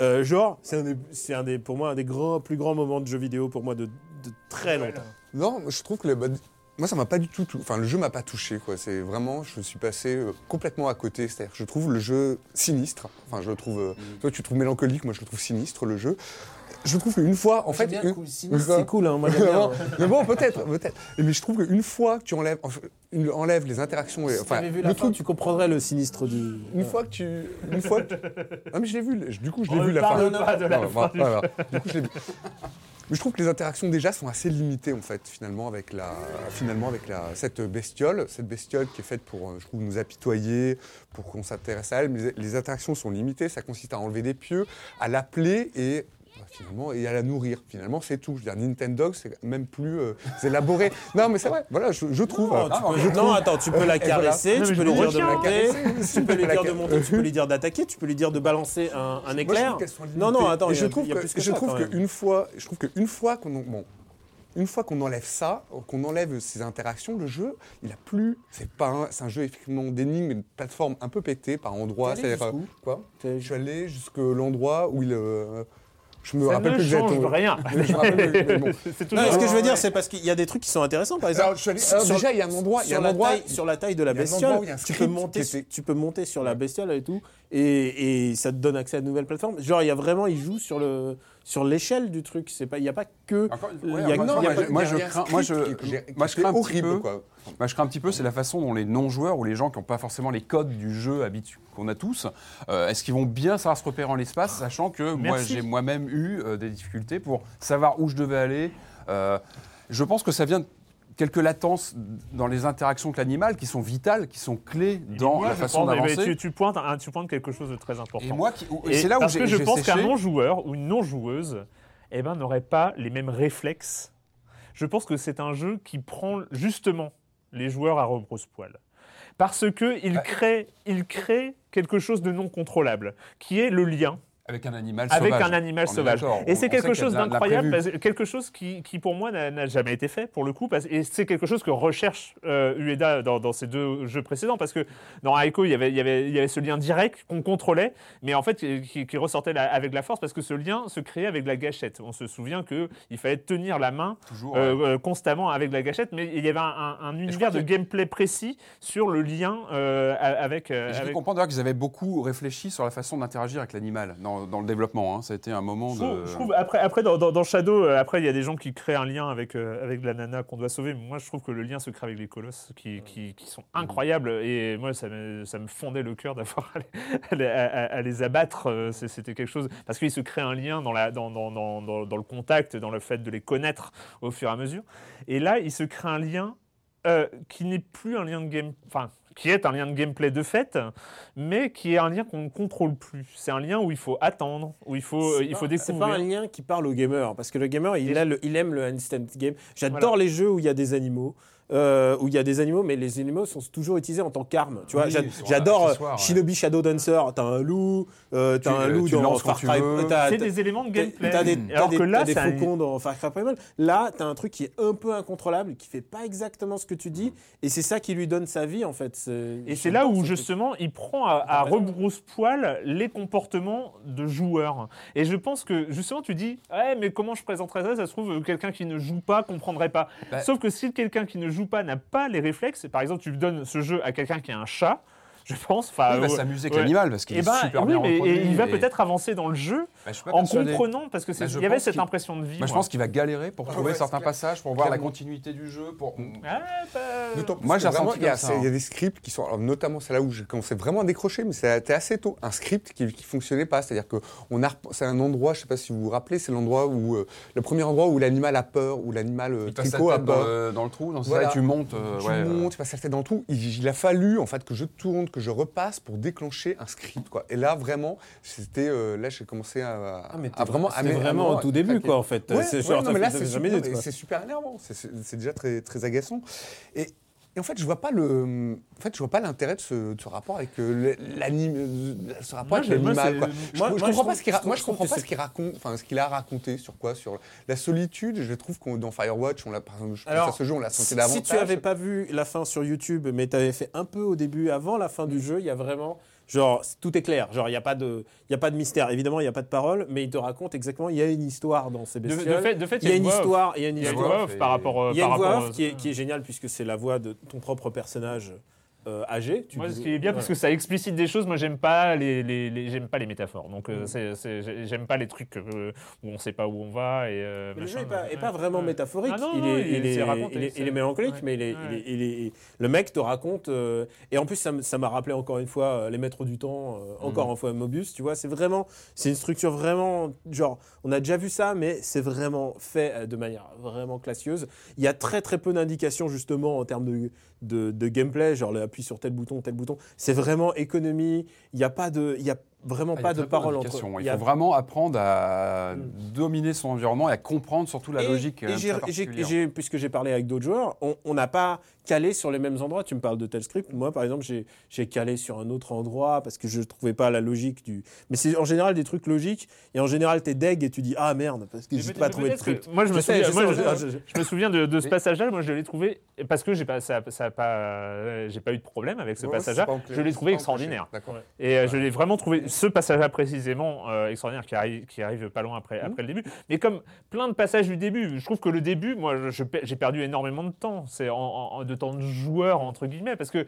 Euh, genre, c'est un des- c'est un des, pour moi un des grands, plus grands moments de jeu vidéo pour moi de, de très longtemps. Non, je trouve que le- bah, moi ça m'a pas du tout, tou- enfin le jeu m'a pas touché quoi. C'est vraiment, je suis passé euh, complètement à côté. C'est-à-dire, je trouve le jeu sinistre. Enfin, je le trouve. euh, Toi, tu le trouves mélancolique, moi je le trouve sinistre le jeu. Je trouve qu'une fois, en fait, une- C'est cool, hein, moi j'aime bien. Non, <laughs> mais bon, peut-être, peut-être. Mais je trouve qu'une fois que tu enlèves, enlèves les interactions, et, enfin, vu le fin, truc, tu comprendrais le sinistre du. une fois que tu, une fois, que- <laughs> ah mais je l'ai vu, du coup je l'ai vu la parle fin. pas de la Non, fin du voilà. Du coup je l'ai vu. Mais je trouve que les interactions déjà sont assez limitées en fait finalement avec la, finalement avec cette bestiole, cette bestiole qui est faite pour, euh, nous apitoyer, pour qu'on s'intéresse à elle. Mais les, interactions sont limitées. Ça consiste à enlever des pieux, à l'appeler et finalement et à la nourrir. Finalement c'est tout. Je veux dire Nintendo c'est même plus euh, élaboré. <laughs> Non mais c'est vrai. Voilà, je, je trouve. Non, non, attends, tu peux la voilà. caresser, Non, <laughs> tu peux lui dire de monter, tu peux lui dire de monter, tu peux lui dire d'attaquer, tu peux lui dire de balancer un, éclair. Non, non, attends, Et je trouve que, plus que je ça, trouve quand même. qu'une fois, je trouve qu'une fois qu'on bon, une fois qu'on enlève ça, qu'on enlève ces interactions, le jeu, il a plus. C'est pas, un- c'est un jeu effectivement d'énigmes, une plateforme un peu pétée par endroits. T'es allé quoi Je suis allé jusqu'à l'endroit où il. euh, je me Ça rappelle ne plus change exactement. rien. Mais <laughs> je me rappelle, mais- mais bon. <laughs> C'est Non, ce que je veux dire, c'est parce qu'il y a des trucs qui sont intéressants. Par exemple, Alors, allé- alors, déjà, il y a un endroit- il y a sur un la endroit- taille- sur la taille de la bestiole. Tu peux monter, était- tu peux monter sur la bestiole et tout, et, et ça te donne accès à de nouvelles plateformes. Genre, il y a vraiment, il joue sur le sur l'échelle du truc. C'est pas, il y a pas que. Moi, je- crains- moi, je- un petit peu-. Moi, je crains un petit peu, c'est la façon dont les non-joueurs ou les gens qui n'ont pas forcément les codes du jeu habituels qu'on a tous, euh, est-ce qu'ils vont bien savoir se repérer en l'espace, sachant que moi, j'ai moi-même eu euh, des difficultés pour savoir où je devais aller. Euh, je pense que ça vient de quelques latences dans les interactions avec l'animal qui sont vitales, qui sont clés dans Moi, la façon eh ben, d'avancer. tu, tu pointes, tu pointes quelque chose de très important. Et moi, c'est là où parce que je pense qu'un non-joueur ou une non-joueuse eh ben, n'aurait pas les mêmes réflexes. je pense que c'est un jeu qui prend justement les joueurs à rebrousse-poil. Parce que il crée, il crée quelque chose de non contrôlable, qui est le lien Avec un animal avec sauvage. un animal On sauvage. Et c'est quelque qu'il chose d'incroyable, quelque chose qui, qui, pour moi n'a jamais été fait pour le coup, parce- et c'est quelque chose que recherche euh, Ueda dans, dans ces deux jeux précédents, parce que dans Aiko il y avait, il y avait, il y avait ce lien direct qu'on contrôlait, mais en fait qui, qui ressortait la- avec la force, parce que ce lien se créait avec la gâchette. On se souvient que il fallait tenir la main Toujours. euh, ouais. euh, constamment avec la gâchette, mais il y avait un, un- un univers de gameplay précis sur le lien euh, avec. cru avec- comprendre d'ailleurs qu'ils avaient beaucoup réfléchi sur la façon d'interagir avec l'animal dans, dans le développement. hein. Ça a été un moment Je de. trouve, je trouve- après, après dans, dans- dans Shadow, euh, après il y a des gens qui créent un lien avec, euh, avec la nana qu'on doit sauver. Mais moi, je trouve que le lien se crée avec les colosses, qui, qui, qui sont incroyables. Et moi, ça me, ça me fondait le cœur d'avoir à, les- à les- à- à- à les abattre. Euh, C'était quelque chose parce qu'il se crée un lien dans, la, dans, dans, dans, dans- dans le contact, dans le fait de les connaître au fur et à mesure. Et là, il se crée un lien euh, qui n'est plus un lien de game, enfin qui est un lien de gameplay de fait, mais qui est un lien qu'on ne contrôle plus. C'est un lien où il faut attendre, où il faut, C'est il pas- faut C'est découvrir. pas un lien qui parle au gamer, parce que le gamer, il, Et- a le- il aime le instant game. J'adore Voilà. les jeux où il y a des animaux. Euh, où il y a des animaux, mais les animaux sont toujours utilisés en tant qu'armes. Tu vois, Oui, j'adore euh, ouais. Shinobi Shadow Dancer. T'as un loup, euh, t'as un loup tu dans Far Cry. C'est des éléments de gameplay. t'as des, Alors des- que là, t'as des un- faucons dans Far Cry Primal. Là, t'as un truc qui est un peu incontrôlable, qui fait pas exactement ce que tu dis, et c'est ça qui lui donne sa vie en fait. Et c'est là où justement il prend à, à rebrousse-poil les comportements de joueurs. Et je pense que justement tu dis, ouais, mais comment je présenterais ça? Ça se trouve, quelqu'un qui ne joue pas comprendrait pas. Bah- Sauf que si quelqu'un qui ne joue n'a pas les réflexes, par exemple, tu donnes ce jeu à quelqu'un qui a un chat, <laughs> je pense. enfin, il va euh, s'amuser avec ouais. l'animal parce qu'il Eh est ben, super oui, bien mais et il va et- peut-être avancer dans le jeu Bah, je en persuadé. comprenant, parce que Bah, il y avait cette qu'il- impression de vie. Bah, je pense qu'il va galérer pour trouver ouais, certains passages, pour voir la continuité du jeu. Pour... Ah, bah, plus Moi, j'ai ressenti il y, a, ça, hein. il y a des scripts qui sont, alors, notamment c'est là où j'ai commencé vraiment à décrocher, mais c'était assez tôt. Un script qui, qui fonctionnait pas, c'est-à-dire que on a, rep- c'est un endroit, je sais pas si vous vous rappelez, c'est l'endroit où euh, le premier endroit où l'animal a peur, où l'animal euh, tricot a peur. le, dans le trou, dans ça, tu montes. tu montes, tu passes la tête dans tout. Il, il a fallu en fait que je tourne, que je repasse pour déclencher un script quoi. Et là vraiment, c'était euh, là j'ai commencé à, Ah, mais à vraiment, à vraiment me- au tout début quoi en fait. Ouais, c'est ouais, super, super énervant. C'est- déjà très, très agaçant. Et, et en fait, je vois pas le, en fait, je vois pas l'intérêt de ce, de ce rapport avec euh, le- l'anim- euh, ce rapport Moi, avec je- moi, l'animal. c'est- quoi. moi- Je, moi, je je comprends trouve- pas ce qu'il, ra- moi, je comprends pas ce qu'il raconte, enfin, ce qu'il a raconté sur quoi, sur la solitude. Je trouve qu'on dans Firewatch, on l'a, par exemple, je pense Alors, à ce jeu, on l'a senti Si davantage. tu avais pas vu la fin sur YouTube, mais tu avais fait un peu au début, avant la fin du jeu, il y a vraiment. Genre, tout est clair. Genre, il n'y a, pas de- y a pas de mystère. Évidemment, il n'y a pas de parole, mais il te raconte exactement. Il y a une histoire dans ces bestioles. de fait, de fait, il y a une histoire. Il y a une voix off par rapport. euh, Il y a une voix off qui est, qui est géniale puisque c'est la voix de ton propre personnage euh, âgé. Tu Moi, ce qui est bien, parce que ça explicite des choses. Moi, j'aime pas les, les, les- j'aime pas les métaphores. Donc, euh, j'ai- j'aime pas les trucs euh, où on sait pas où on va et. le jeu n'est pas, ouais. vraiment métaphorique. Ah non, il, est, il- est, c'est raconté, il est- c'est- il est mélancolique, ouais, mais il est, le mec te raconte. et en plus, ça m'a rappelé encore une fois les maîtres du temps, encore une fois Mobius. Tu vois, c'est vraiment, c'est une structure vraiment genre, on a déjà vu ça, mais c'est vraiment fait de manière vraiment classieuse. Il y a très très peu d'indications justement en termes de, de, de gameplay, genre sur tel bouton, tel bouton. C'est vraiment économie. Il n'y a pas de, il y a vraiment Ah, pas de parole entre. d'indications. il Il y a- faut vraiment apprendre à Mm. dominer son environnement et à comprendre surtout la Et- logique. Et, euh, j'ai- très j'ai- particulière. j'ai- puisque j'ai parlé avec d'autres joueurs, on n'a pas calé sur les mêmes endroits. Tu me parles de tel script. Moi, par exemple, j'ai j'ai calé sur un autre endroit parce que je ne trouvais pas la logique du. Mais c'est en général des trucs logiques. Et en général, tu es deg et tu dis Ah merde, parce que j'ai peut- pas trouvé de script. Moi, je me Je sais, souviens, je moi, sais, je- je- je- je me souviens de, de ce passage-là. Moi, je l'ai trouvé parce que j'ai pas, ça, ça a pas, euh, j'ai pas eu de problème avec ce Ouais, passage-là. Je l'ai trouvé extraordinaire. Et euh, je l'ai vraiment trouvé, ce passage-là précisément, euh, extraordinaire, qui arrive, qui arrive pas loin Mmh. après, le début. Mais comme plein de passages du début, je trouve que le début, moi, j'ai perdu énormément de temps. C'est en, en- de temps de joueur, entre guillemets, parce que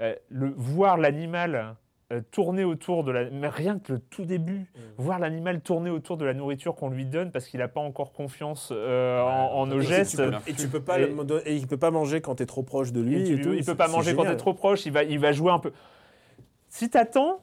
euh, le, voir l'animal euh, tourner autour de la... Mais rien que le tout début, Mmh. voir l'animal tourner autour de la nourriture qu'on lui donne parce qu'il n'a pas encore confiance euh, en, en nos Et gestes. tu peux- Et tu peux pas Et- le- et il peut pas manger quand tu es trop proche de lui. Et tu- et tout. il peut pas manger quand tu es trop proche, il va, il va jouer un peu. Si tu attends,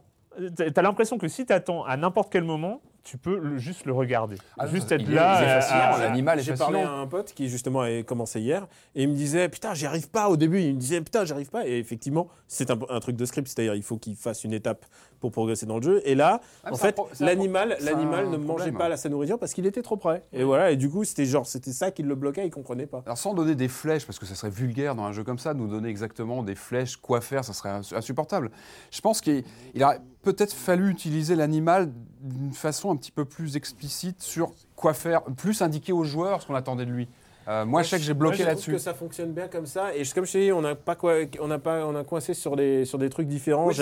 tu as l'impression que si tu attends à n'importe quel moment, tu peux le- juste le regarder. Ah, juste être là. euh, à- l'animal est J'ai parlé à un pote qui justement avait commencé hier et il me disait putain j'y arrive pas au début il me disait putain j'y arrive pas et effectivement c'est un, un truc de script c'est-à-dire il faut qu'il fasse une étape pour progresser dans le jeu et là Ah, en fait l'animal l'animal ne mangeait problème. pas la sa nourriture parce qu'il était trop près et voilà et du coup c'était genre c'était ça qui le bloquait il comprenait pas Alors sans donner des flèches, parce que ça serait vulgaire dans un jeu comme ça, de nous donner exactement des flèches, quoi faire, ça serait ins- insupportable. Je pense qu'il il aurait peut-être fallu utiliser l'animal d'une façon un petit peu plus explicite sur quoi faire, plus indiquer aux joueurs ce qu'on attendait de lui. Euh, moi, je sais que j'ai bloqué Moi, je trouve là-dessus. que ça fonctionne bien comme ça et comme je t'ai dit on n'a pas quoi on n'a pas on a coincé sur des sur des trucs différents Oui,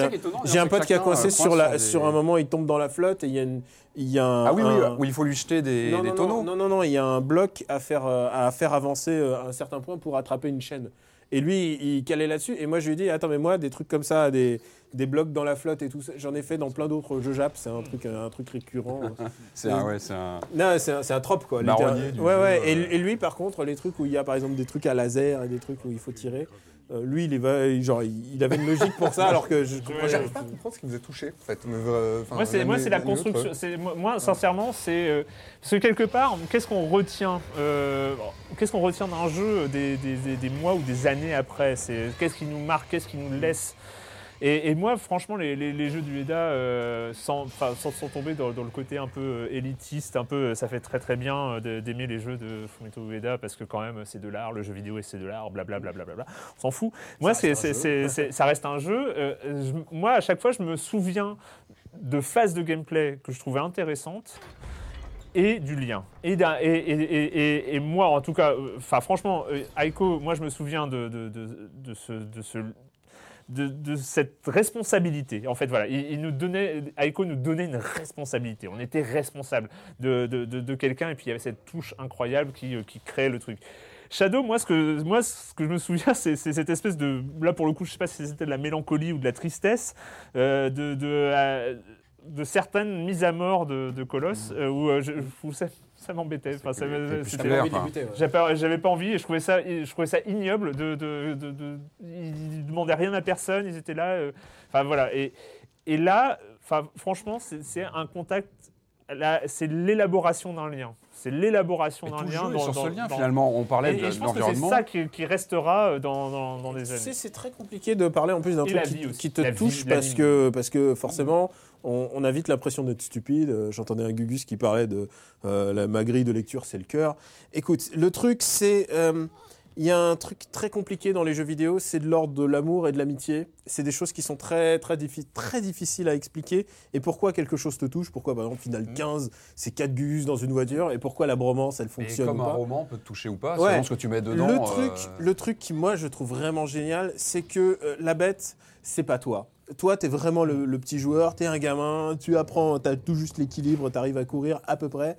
j'ai un pote qui a coincé euh, sur coince la sur des- sur un moment il tombe dans la flotte et il y a une il y a un, Ah oui, oui, un- où il faut lui jeter des, non, des non, tonneaux. Non, non, non, il y a un bloc à faire, euh, à faire avancer à un certain point pour attraper une chaîne. Et lui, il il calait là-dessus. Et moi, je lui ai dit, attends, mais moi, des trucs comme ça, des, des blocs dans la flotte et tout ça, j'en ai fait dans plein d'autres jeux Jap. C'est un truc, un truc récurrent. <laughs> C'est un, ouais, c'est un- non, c'est un, c'est un trope, quoi. Marronnier Littéral- du ouais, ouais. euh. Et, et lui, par contre, les trucs où il y a, par exemple, des trucs à laser et des trucs où il faut tirer, euh, lui, il, est, genre, il avait une logique pour ça, alors que je j'arrive pas à comprendre ce qui vous a touché, en fait. Euh, Moi, c'est moi, la construction. Moi, sincèrement, c'est euh, parce que quelque part, qu'est-ce qu'on retient euh, Qu'est-ce qu'on retient d'un jeu des, des- des- des mois ou des années après? C'est qu'est-ce qui nous marque, qu'est-ce qui nous laisse et, et moi, franchement, les, les- les jeux du EDA, euh, sans, sans, sans tomber dans, dans le côté un peu euh, élitiste, un peu, euh, ça fait très très bien euh, d'aimer les jeux de Fumito Ueda parce que quand même, c'est de l'art, le jeu vidéo et c'est de l'art, blablabla, blablabla. On s'en fout. Moi, c'est- ça reste un jeu. Euh, je- moi, à chaque fois, je me souviens de phases de gameplay que je trouvais intéressantes et du lien. Et, moi, en tout cas, enfin franchement, Aiko, moi je me souviens de, de, de- de ce, de, ce- de- de cette responsabilité. En fait, voilà, il, il nous donnait, Aiko nous donnait une responsabilité. On était responsable de, de- de- quelqu'un et puis il y avait cette touche incroyable qui, euh, qui créait le truc. Shadow, moi, ce que, moi, ce que je me souviens, c'est cette espèce de. Là, pour le coup, je sais pas si c'était de la mélancolie ou de la tristesse, euh, de, de, euh, de certaines mises à mort de, de Colosse, euh, où, je- où ça, ça m'embêtait. Enfin, ça me- plus c'était- clair, envie de quoi. les buter, ouais. j'avais pas, j'avais pas envie et je trouvais ça, je trouvais ça ignoble. De, de, de- de- ils demandaient rien à personne, ils étaient là. euh, Enfin voilà. Et, et là, enfin franchement, c'est c'est un contact. là, C'est l'élaboration d'un lien. C'est l'élaboration d'un tout le lien. jeu est dans- sur dans- ce lien, dans- finalement. On parlait Et, de et je pense que c'est l'environnement. ça qui, qui restera euh, dans, dans, Tu années. c'est très compliqué de parler en plus d'un Et truc la qui, vie aussi. qui te La vie, touche l'anime. parce que, parce que forcément, on, on a vite l'impression d'être stupide. Euh, J'entendais un Gugus qui parlait de euh, la ma grille de lecture, c'est le cœur. Écoute, le truc, c'est. euh, Il y a un truc très compliqué dans les jeux vidéo, c'est de l'ordre de l'amour et de l'amitié. C'est des choses qui sont très, très, diffi- très difficiles à expliquer. Et pourquoi quelque chose te touche? Pourquoi, par exemple, Final 15, c'est 4 Gugus dans une voiture? Et pourquoi la bromance, elle Et fonctionne comme ou un pas? roman peut te toucher ou pas, Ouais. selon ce que tu mets dedans. le euh, truc, le truc qui moi je trouve vraiment génial, c'est que la bête, c'est pas toi. Toi, t'es vraiment le, le petit joueur, t'es un gamin, tu apprends, t'as tout juste l'équilibre, t'arrives à courir à peu près.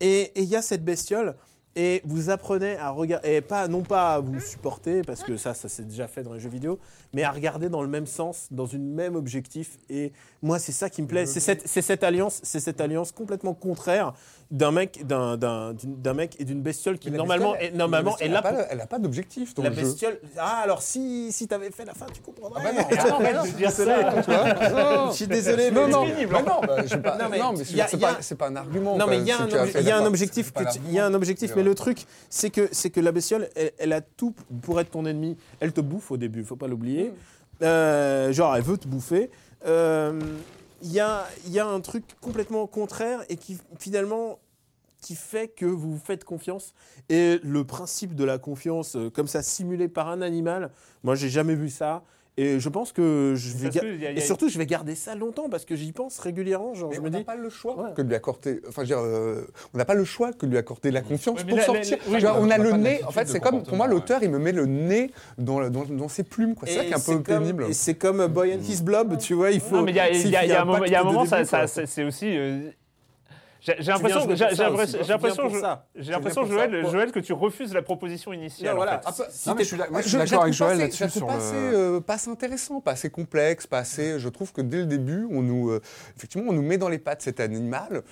Et il y a cette bestiole. Et vous apprenez à regarder, et pas, non pas à vous supporter, parce que ça, ça s'est déjà fait dans les jeux vidéo, mais à regarder dans le même sens, dans une même objectif. Et moi, c'est ça qui me plaît. C'est cette, c'est cette alliance, c'est cette alliance complètement contraire d'un mec, d'un, d'un, mec et d'une bestiole qui normalement, bestiole, est, normalement est là elle a pour- pas- Elle n'a pas d'objectif dans la le jeu. bestiole. Ah, alors si, si t'avais fait la fin, tu comprendrais. Arrête de dire ça. <laughs> Je suis désolé, Non, mais non, c'est pénible. mais non, bah, pas- Non, mais non, mais a- c'est a- pas, c'est pas un argument. Non, mais même, il y a un, obje- y a un objectif, C'est il y a un objectif, C'est mais le truc, c'est que, c'est que la bestiole, elle, a tout pour être ton ennemi. Elle te bouffe au début, faut pas l'oublier. Euh, genre, elle veut te bouffer. Euh, Il y, a, il y a un truc complètement contraire et qui finalement qui fait que vous vous faites confiance. Et le principe de la confiance, euh, comme ça, simulé par un animal, moi, j'ai jamais vu ça. Et je pense que je vais. Parce ga- que y a- y Et surtout, je vais garder ça longtemps parce que j'y pense régulièrement. Genre, Mais je on me n'a dis. pas le choix Ouais. que de lui accorder. Enfin, je veux dire, euh, on n'a pas le choix que de lui accorder la confiance Ouais, pour là, sortir. oui, on a le nez. En fait, c'est comme pour moi, l'auteur, il me met le nez dans, le- dans, dans ses plumes. quoi. C'est ça qui est un peu comme- pénible. Et c'est comme Boy and His Blob, tu vois, il faut. Non, mais il y a, y un moment, c'est c'est aussi. J'ai l'impression, j'ai l'impression, j'ai l'impression, je- Joël. Joël, que tu refuses la proposition initiale. Non, en voilà. fait. Ah, peu- Si Non, mais t'es- je suis, moi, je Je- suis je d'accord avec Joël je là-dessus trouve sur pas assez, euh, pas assez intéressant, pas assez complexe, pas assez. Je trouve que dès le début, on nous, euh, effectivement, on nous met dans les pattes cet animal.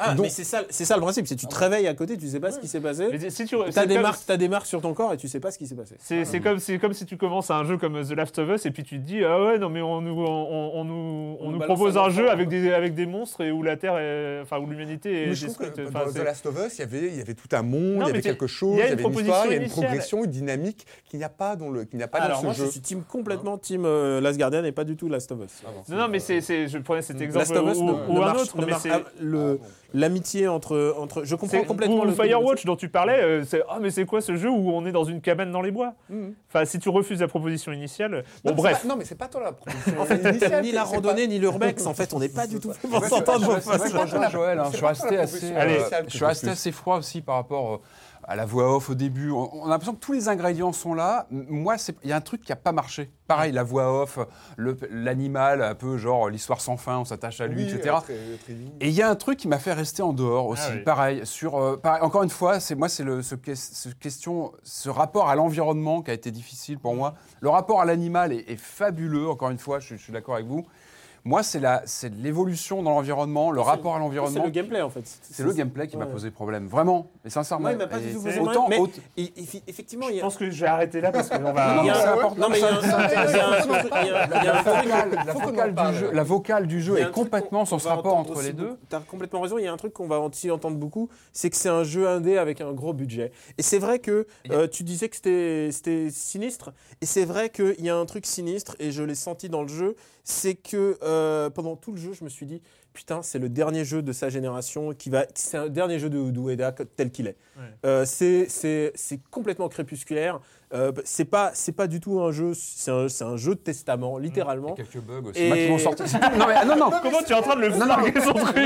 Ah, Donc- mais c'est ça, c'est ça le principe, c'est que tu te réveilles à côté, tu sais pas ce qui s'est passé. Mais si tu, T'as c'est des, marques, t'as des marques sur ton corps et tu sais pas ce qui s'est passé. C'est comme, si tu commences un jeu comme The Last of Us et puis tu te dis ah ouais non mais on nous, on, on nous, on On nous propose un jeu avec des, avec des monstres et où la Terre est, enfin où l'humanité est Mais je trouve que dans The Last of Us, il y avait, il y avait tout un monde, il y avait quelque chose, il y avait une histoire, il y a une progression, une dynamique qu'il n'y a pas dans le, qu'il n'y a pas Alors dans moi je suis team complètement team euh, Last Guardian et pas du tout Last of Us. Non non mais c'est, c'est- je prenais cet exemple Last of Us ou, ne- ou ne un marche- autre ne c'est ah, le l'amitié entre entre je comprends complètement ou le Firewatch dont tu parlais, euh, c'est ah mais c'est quoi ce jeu où on est dans une cabane dans les bois? Mhm. Enfin si tu refuses la proposition initiale, Non, bon mais c'est bref. pas- non, mais c'est pas toi la proposition En fait, initiale, ni la randonnée pas- ni l'urbex, <laughs> en fait, on n'est pas du tout fait <laughs> pour s'entendre. je hein, je suis resté assez, Allez. je suis resté assez froid aussi par rapport euh, à la voix off au début. On, on a l'impression que tous les ingrédients sont là. Moi, il y a un truc qui n'a pas marché. Pareil, la voix off, l'animal, un peu genre l'histoire sans fin, on s'attache à lui, Oui, etc. euh, très- très doux. Et il y a un truc qui m'a fait rester en dehors aussi, Ah oui. pareil. Sur, euh, pareil, encore une fois, c'est moi, c'est ce, que- ce question, ce rapport à l'environnement qui a été difficile pour moi. Le rapport à l'animal est, est fabuleux. Encore une fois, je, je suis d'accord avec vous. Moi, c'est la, c'est l'évolution dans l'environnement, le rapport à C'est l'environnement. le gameplay, en fait. C'est le gameplay qui m'a posé problème, vraiment, et sincèrement. Il m'a pas Et du tout c'est posé autant, mais autant- et- et- effectivement, il y Je a. pense que je vais arrêter là parce qu'on va. Non, il y a c'est un- important. non, mais il y a C'est La vocale, du jeu, est complètement qu'on ce rapport entre les deux. beaucoup. T'as complètement raison. Il y a un truc qu'on va aussi entendre beaucoup, c'est que c'est un jeu indé avec un gros budget. Et c'est vrai que euh, tu disais que c'était c'était sinistre. Et c'est vrai qu'il y a un truc sinistre, et je l'ai senti dans le jeu, c'est que euh, pendant tout le jeu, je me suis dit, putain, c'est le dernier jeu de sa génération qui va, c'est un dernier jeu de Ueda tel qu'il est. Ouais. Euh, c'est c'est c'est complètement crépusculaire. Euh, c'est pas c'est pas du tout un jeu, c'est un, c'est un jeu de testament, littéralement. Il y a quelques bugs aussi. Et- sorti. <laughs> Non, mais, non, non. Comment tu es en train de le flarguer son truc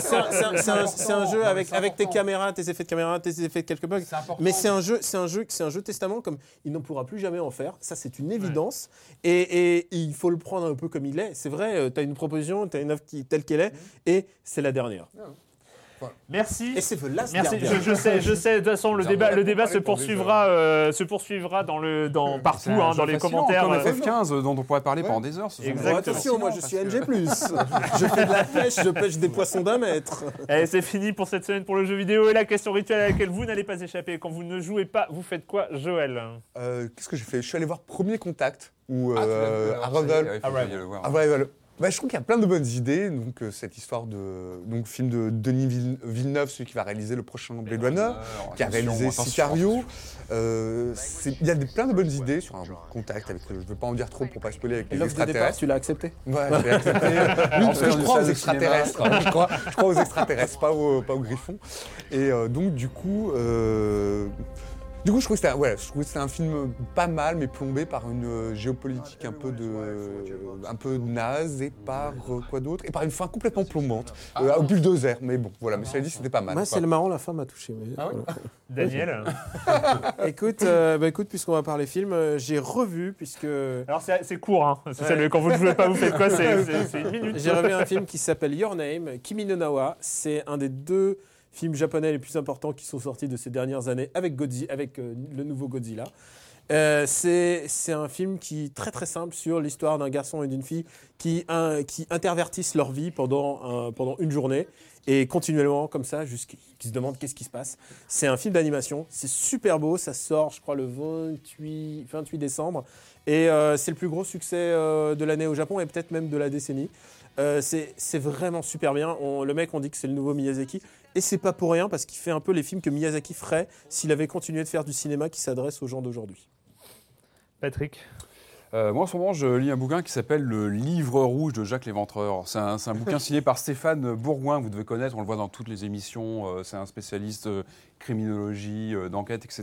c'est- un- jeu avec, avec tes caméras, tes effets de caméra, tes effets de quelques bugs. Mais c'est un jeu, c'est un jeu, c'est un jeu testament comme il n'en pourra plus jamais en faire. Ça, c'est une évidence. Et, et- et il faut le prendre un peu comme il est. C'est vrai, tu as une proposition, tu as une œuvre qui, telle qu'elle est, et c'est la dernière. Merci. Et c'est The Last Merci, Guardian. je, je sais, je sais. De toute façon, le débat, le débat se poursuivra, euh, se poursuivra dans le, dans partout, hein, dans les commentaires. Comme euh, FF15 dont on pourrait parler pendant des heures. ce Exactement. Attention, moi je suis NG+. <laughs> je fais de la pêche, je pêche des poissons d'un mètre. Allez, <laughs> c'est fini pour cette semaine pour le jeu vidéo et la question rituelle à laquelle vous n'allez pas échapper. Quand vous ne jouez pas, vous faites quoi, Joël? Euh, Qu'est-ce que j'ai fait? Je suis allé voir Premier Contact ou Ah, euh, ouais, Bah, je trouve qu'il y a plein de bonnes idées. Donc, euh, cette histoire de donc, film de Denis Vill- Villeneuve, celui qui va réaliser le prochain Blade Runner, qui a réalisé. Sicario. Euh, Il y a des- plein de bonnes idées sur un contact avec. Je ne veux pas en dire trop pour pas spoiler avec les L'offre de départ, extraterrestres. tu l'as accepté? Ouais, je. Oui, parce que je crois aux extraterrestres. hein. Je crois, je crois aux extraterrestres, pas aux, pas aux griffons. Et euh, donc, du coup, euh, du coup, je trouvais que c'était un- ouais, film pas mal, mais plombé par une euh, géopolitique un peu de, un peu naze et par euh, quoi d'autre? Et par une fin complètement plombante, euh, au bulldozer. Mais bon, voilà. Mais cela dit, c'était pas mal. Moi, c'est le marrant, la fin m'a touché. mais Ah voilà. <laughs> Daniel? <laughs> Écoute, euh, bah, écoute, puisqu'on va parler film, euh, j'ai revu, puisque Alors, c'est court, hein. Ouais. le- quand vous ne jouez pas, vous faites quoi? C'est une minute. j'ai revu un film qui s'appelle Your Name, Kimi no Nawa. C'est un des deux films japonais les plus importants qui sont sortis de ces dernières années avec, Godzi- avec euh, le nouveau Godzilla. Euh, c'est un film qui est très très simple sur l'histoire d'un garçon et d'une fille qui, intervertissent leur vie pendant, un- pendant une journée et continuellement comme ça jusqu'à qui se demandent qu'est-ce qui se passe. C'est un film d'animation, c'est super beau, ça sort je crois le 28, 28 décembre et euh, c'est le plus gros succès de l'année au Japon et peut-être même de la décennie. Euh, c'est vraiment super bien. On- le mec, on dit que c'est le nouveau Miyazaki. Et c'est pas pour rien parce qu'il fait un peu les films que Miyazaki ferait s'il avait continué de faire du cinéma qui s'adresse aux gens d'aujourd'hui. Patrick? Euh, moi, en ce moment, je lis un bouquin qui s'appelle Le Livre Rouge de Jacques Léventreur. C'est un, un <laughs> bouquin signé par Stéphane Bourgoin, vous devez connaître, on le voit dans toutes les émissions. euh, c'est un spécialiste euh, criminologie, euh, d'enquête, etc.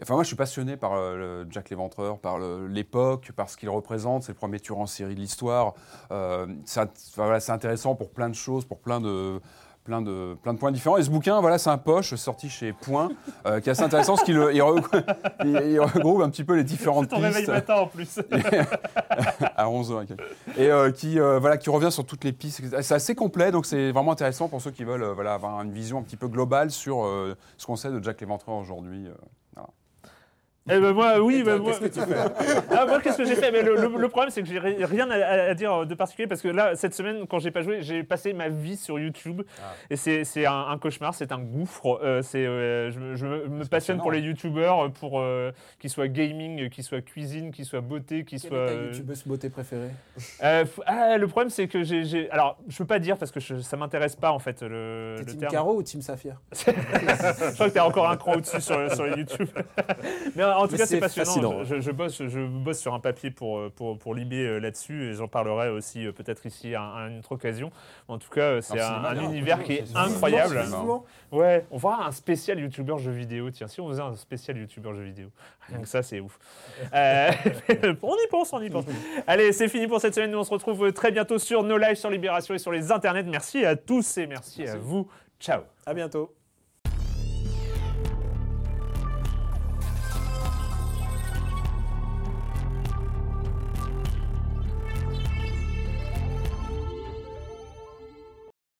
Enfin, moi, je suis passionné par le Jacques Léventreur, par l'époque, par ce qu'il représente. C'est le premier tueur en série de l'histoire. C'est int- enfin, voilà, c'est intéressant pour plein de choses, pour plein de plein de, plein de points différents. Et ce bouquin, voilà, c'est un poche sorti chez Point, euh, qui est assez intéressant parce qu'il euh, il re- <laughs> il- il regroupe un petit peu les différentes Ton réveil pistes matin en plus. <laughs> à 11h. Et euh, qui, euh, voilà, qui revient sur toutes les pistes. C'est assez complet, donc c'est vraiment intéressant pour ceux qui veulent voilà, avoir une vision un petit peu globale sur ce qu'on sait de Jack Léventreur aujourd'hui. Euh. Eh ben moi, oui, ben moi, Qu'est-ce que tu fais? Ah, moi, qu'est-ce que j'ai fait? Mais le, le- le problème, c'est que j'ai ri- rien à, à- à dire de particulier parce que là, cette semaine, quand j'ai pas joué, j'ai passé ma vie sur YouTube Ah. et c'est un, un cauchemar, c'est un gouffre. Euh, c'est, euh, je me, je me- passionne pour les YouTubeurs, pour euh, qu'ils soient gaming, qu'ils soient cuisine, qu'ils soient beauté, qu'ils Quelle soient. est ta euh, youtubeuse beauté préférée? Euh, ah, le problème, c'est que j'ai, alors, je peux pas dire parce que je- ça m'intéresse pas en fait le, le Team terme. Caro ou Team Saphir? <laughs> Je crois que t'es encore un cran au-dessus sur, sur YouTube. <laughs> Mais en tout Mais cas, c'est passionnant. fascinant. Je, je bosse, je bosse sur un papier pour, euh, pour, pour Libé euh, là-dessus et j'en parlerai aussi euh, peut-être ici à, à une autre occasion. En tout cas, c'est un, univers qui est incroyable. Ouais, on va avoir un spécial YouTuber jeux vidéo. Tiens, si on faisait un spécial YouTuber jeux vidéo. Rien que ça, c'est ouf. Euh, <laughs> on y pense, on y pense. Allez, c'est fini pour cette semaine. Nous, on se retrouve très bientôt sur nos lives, sur Libération et sur les internets. Merci à tous et merci. à vous. Ciao. À bientôt.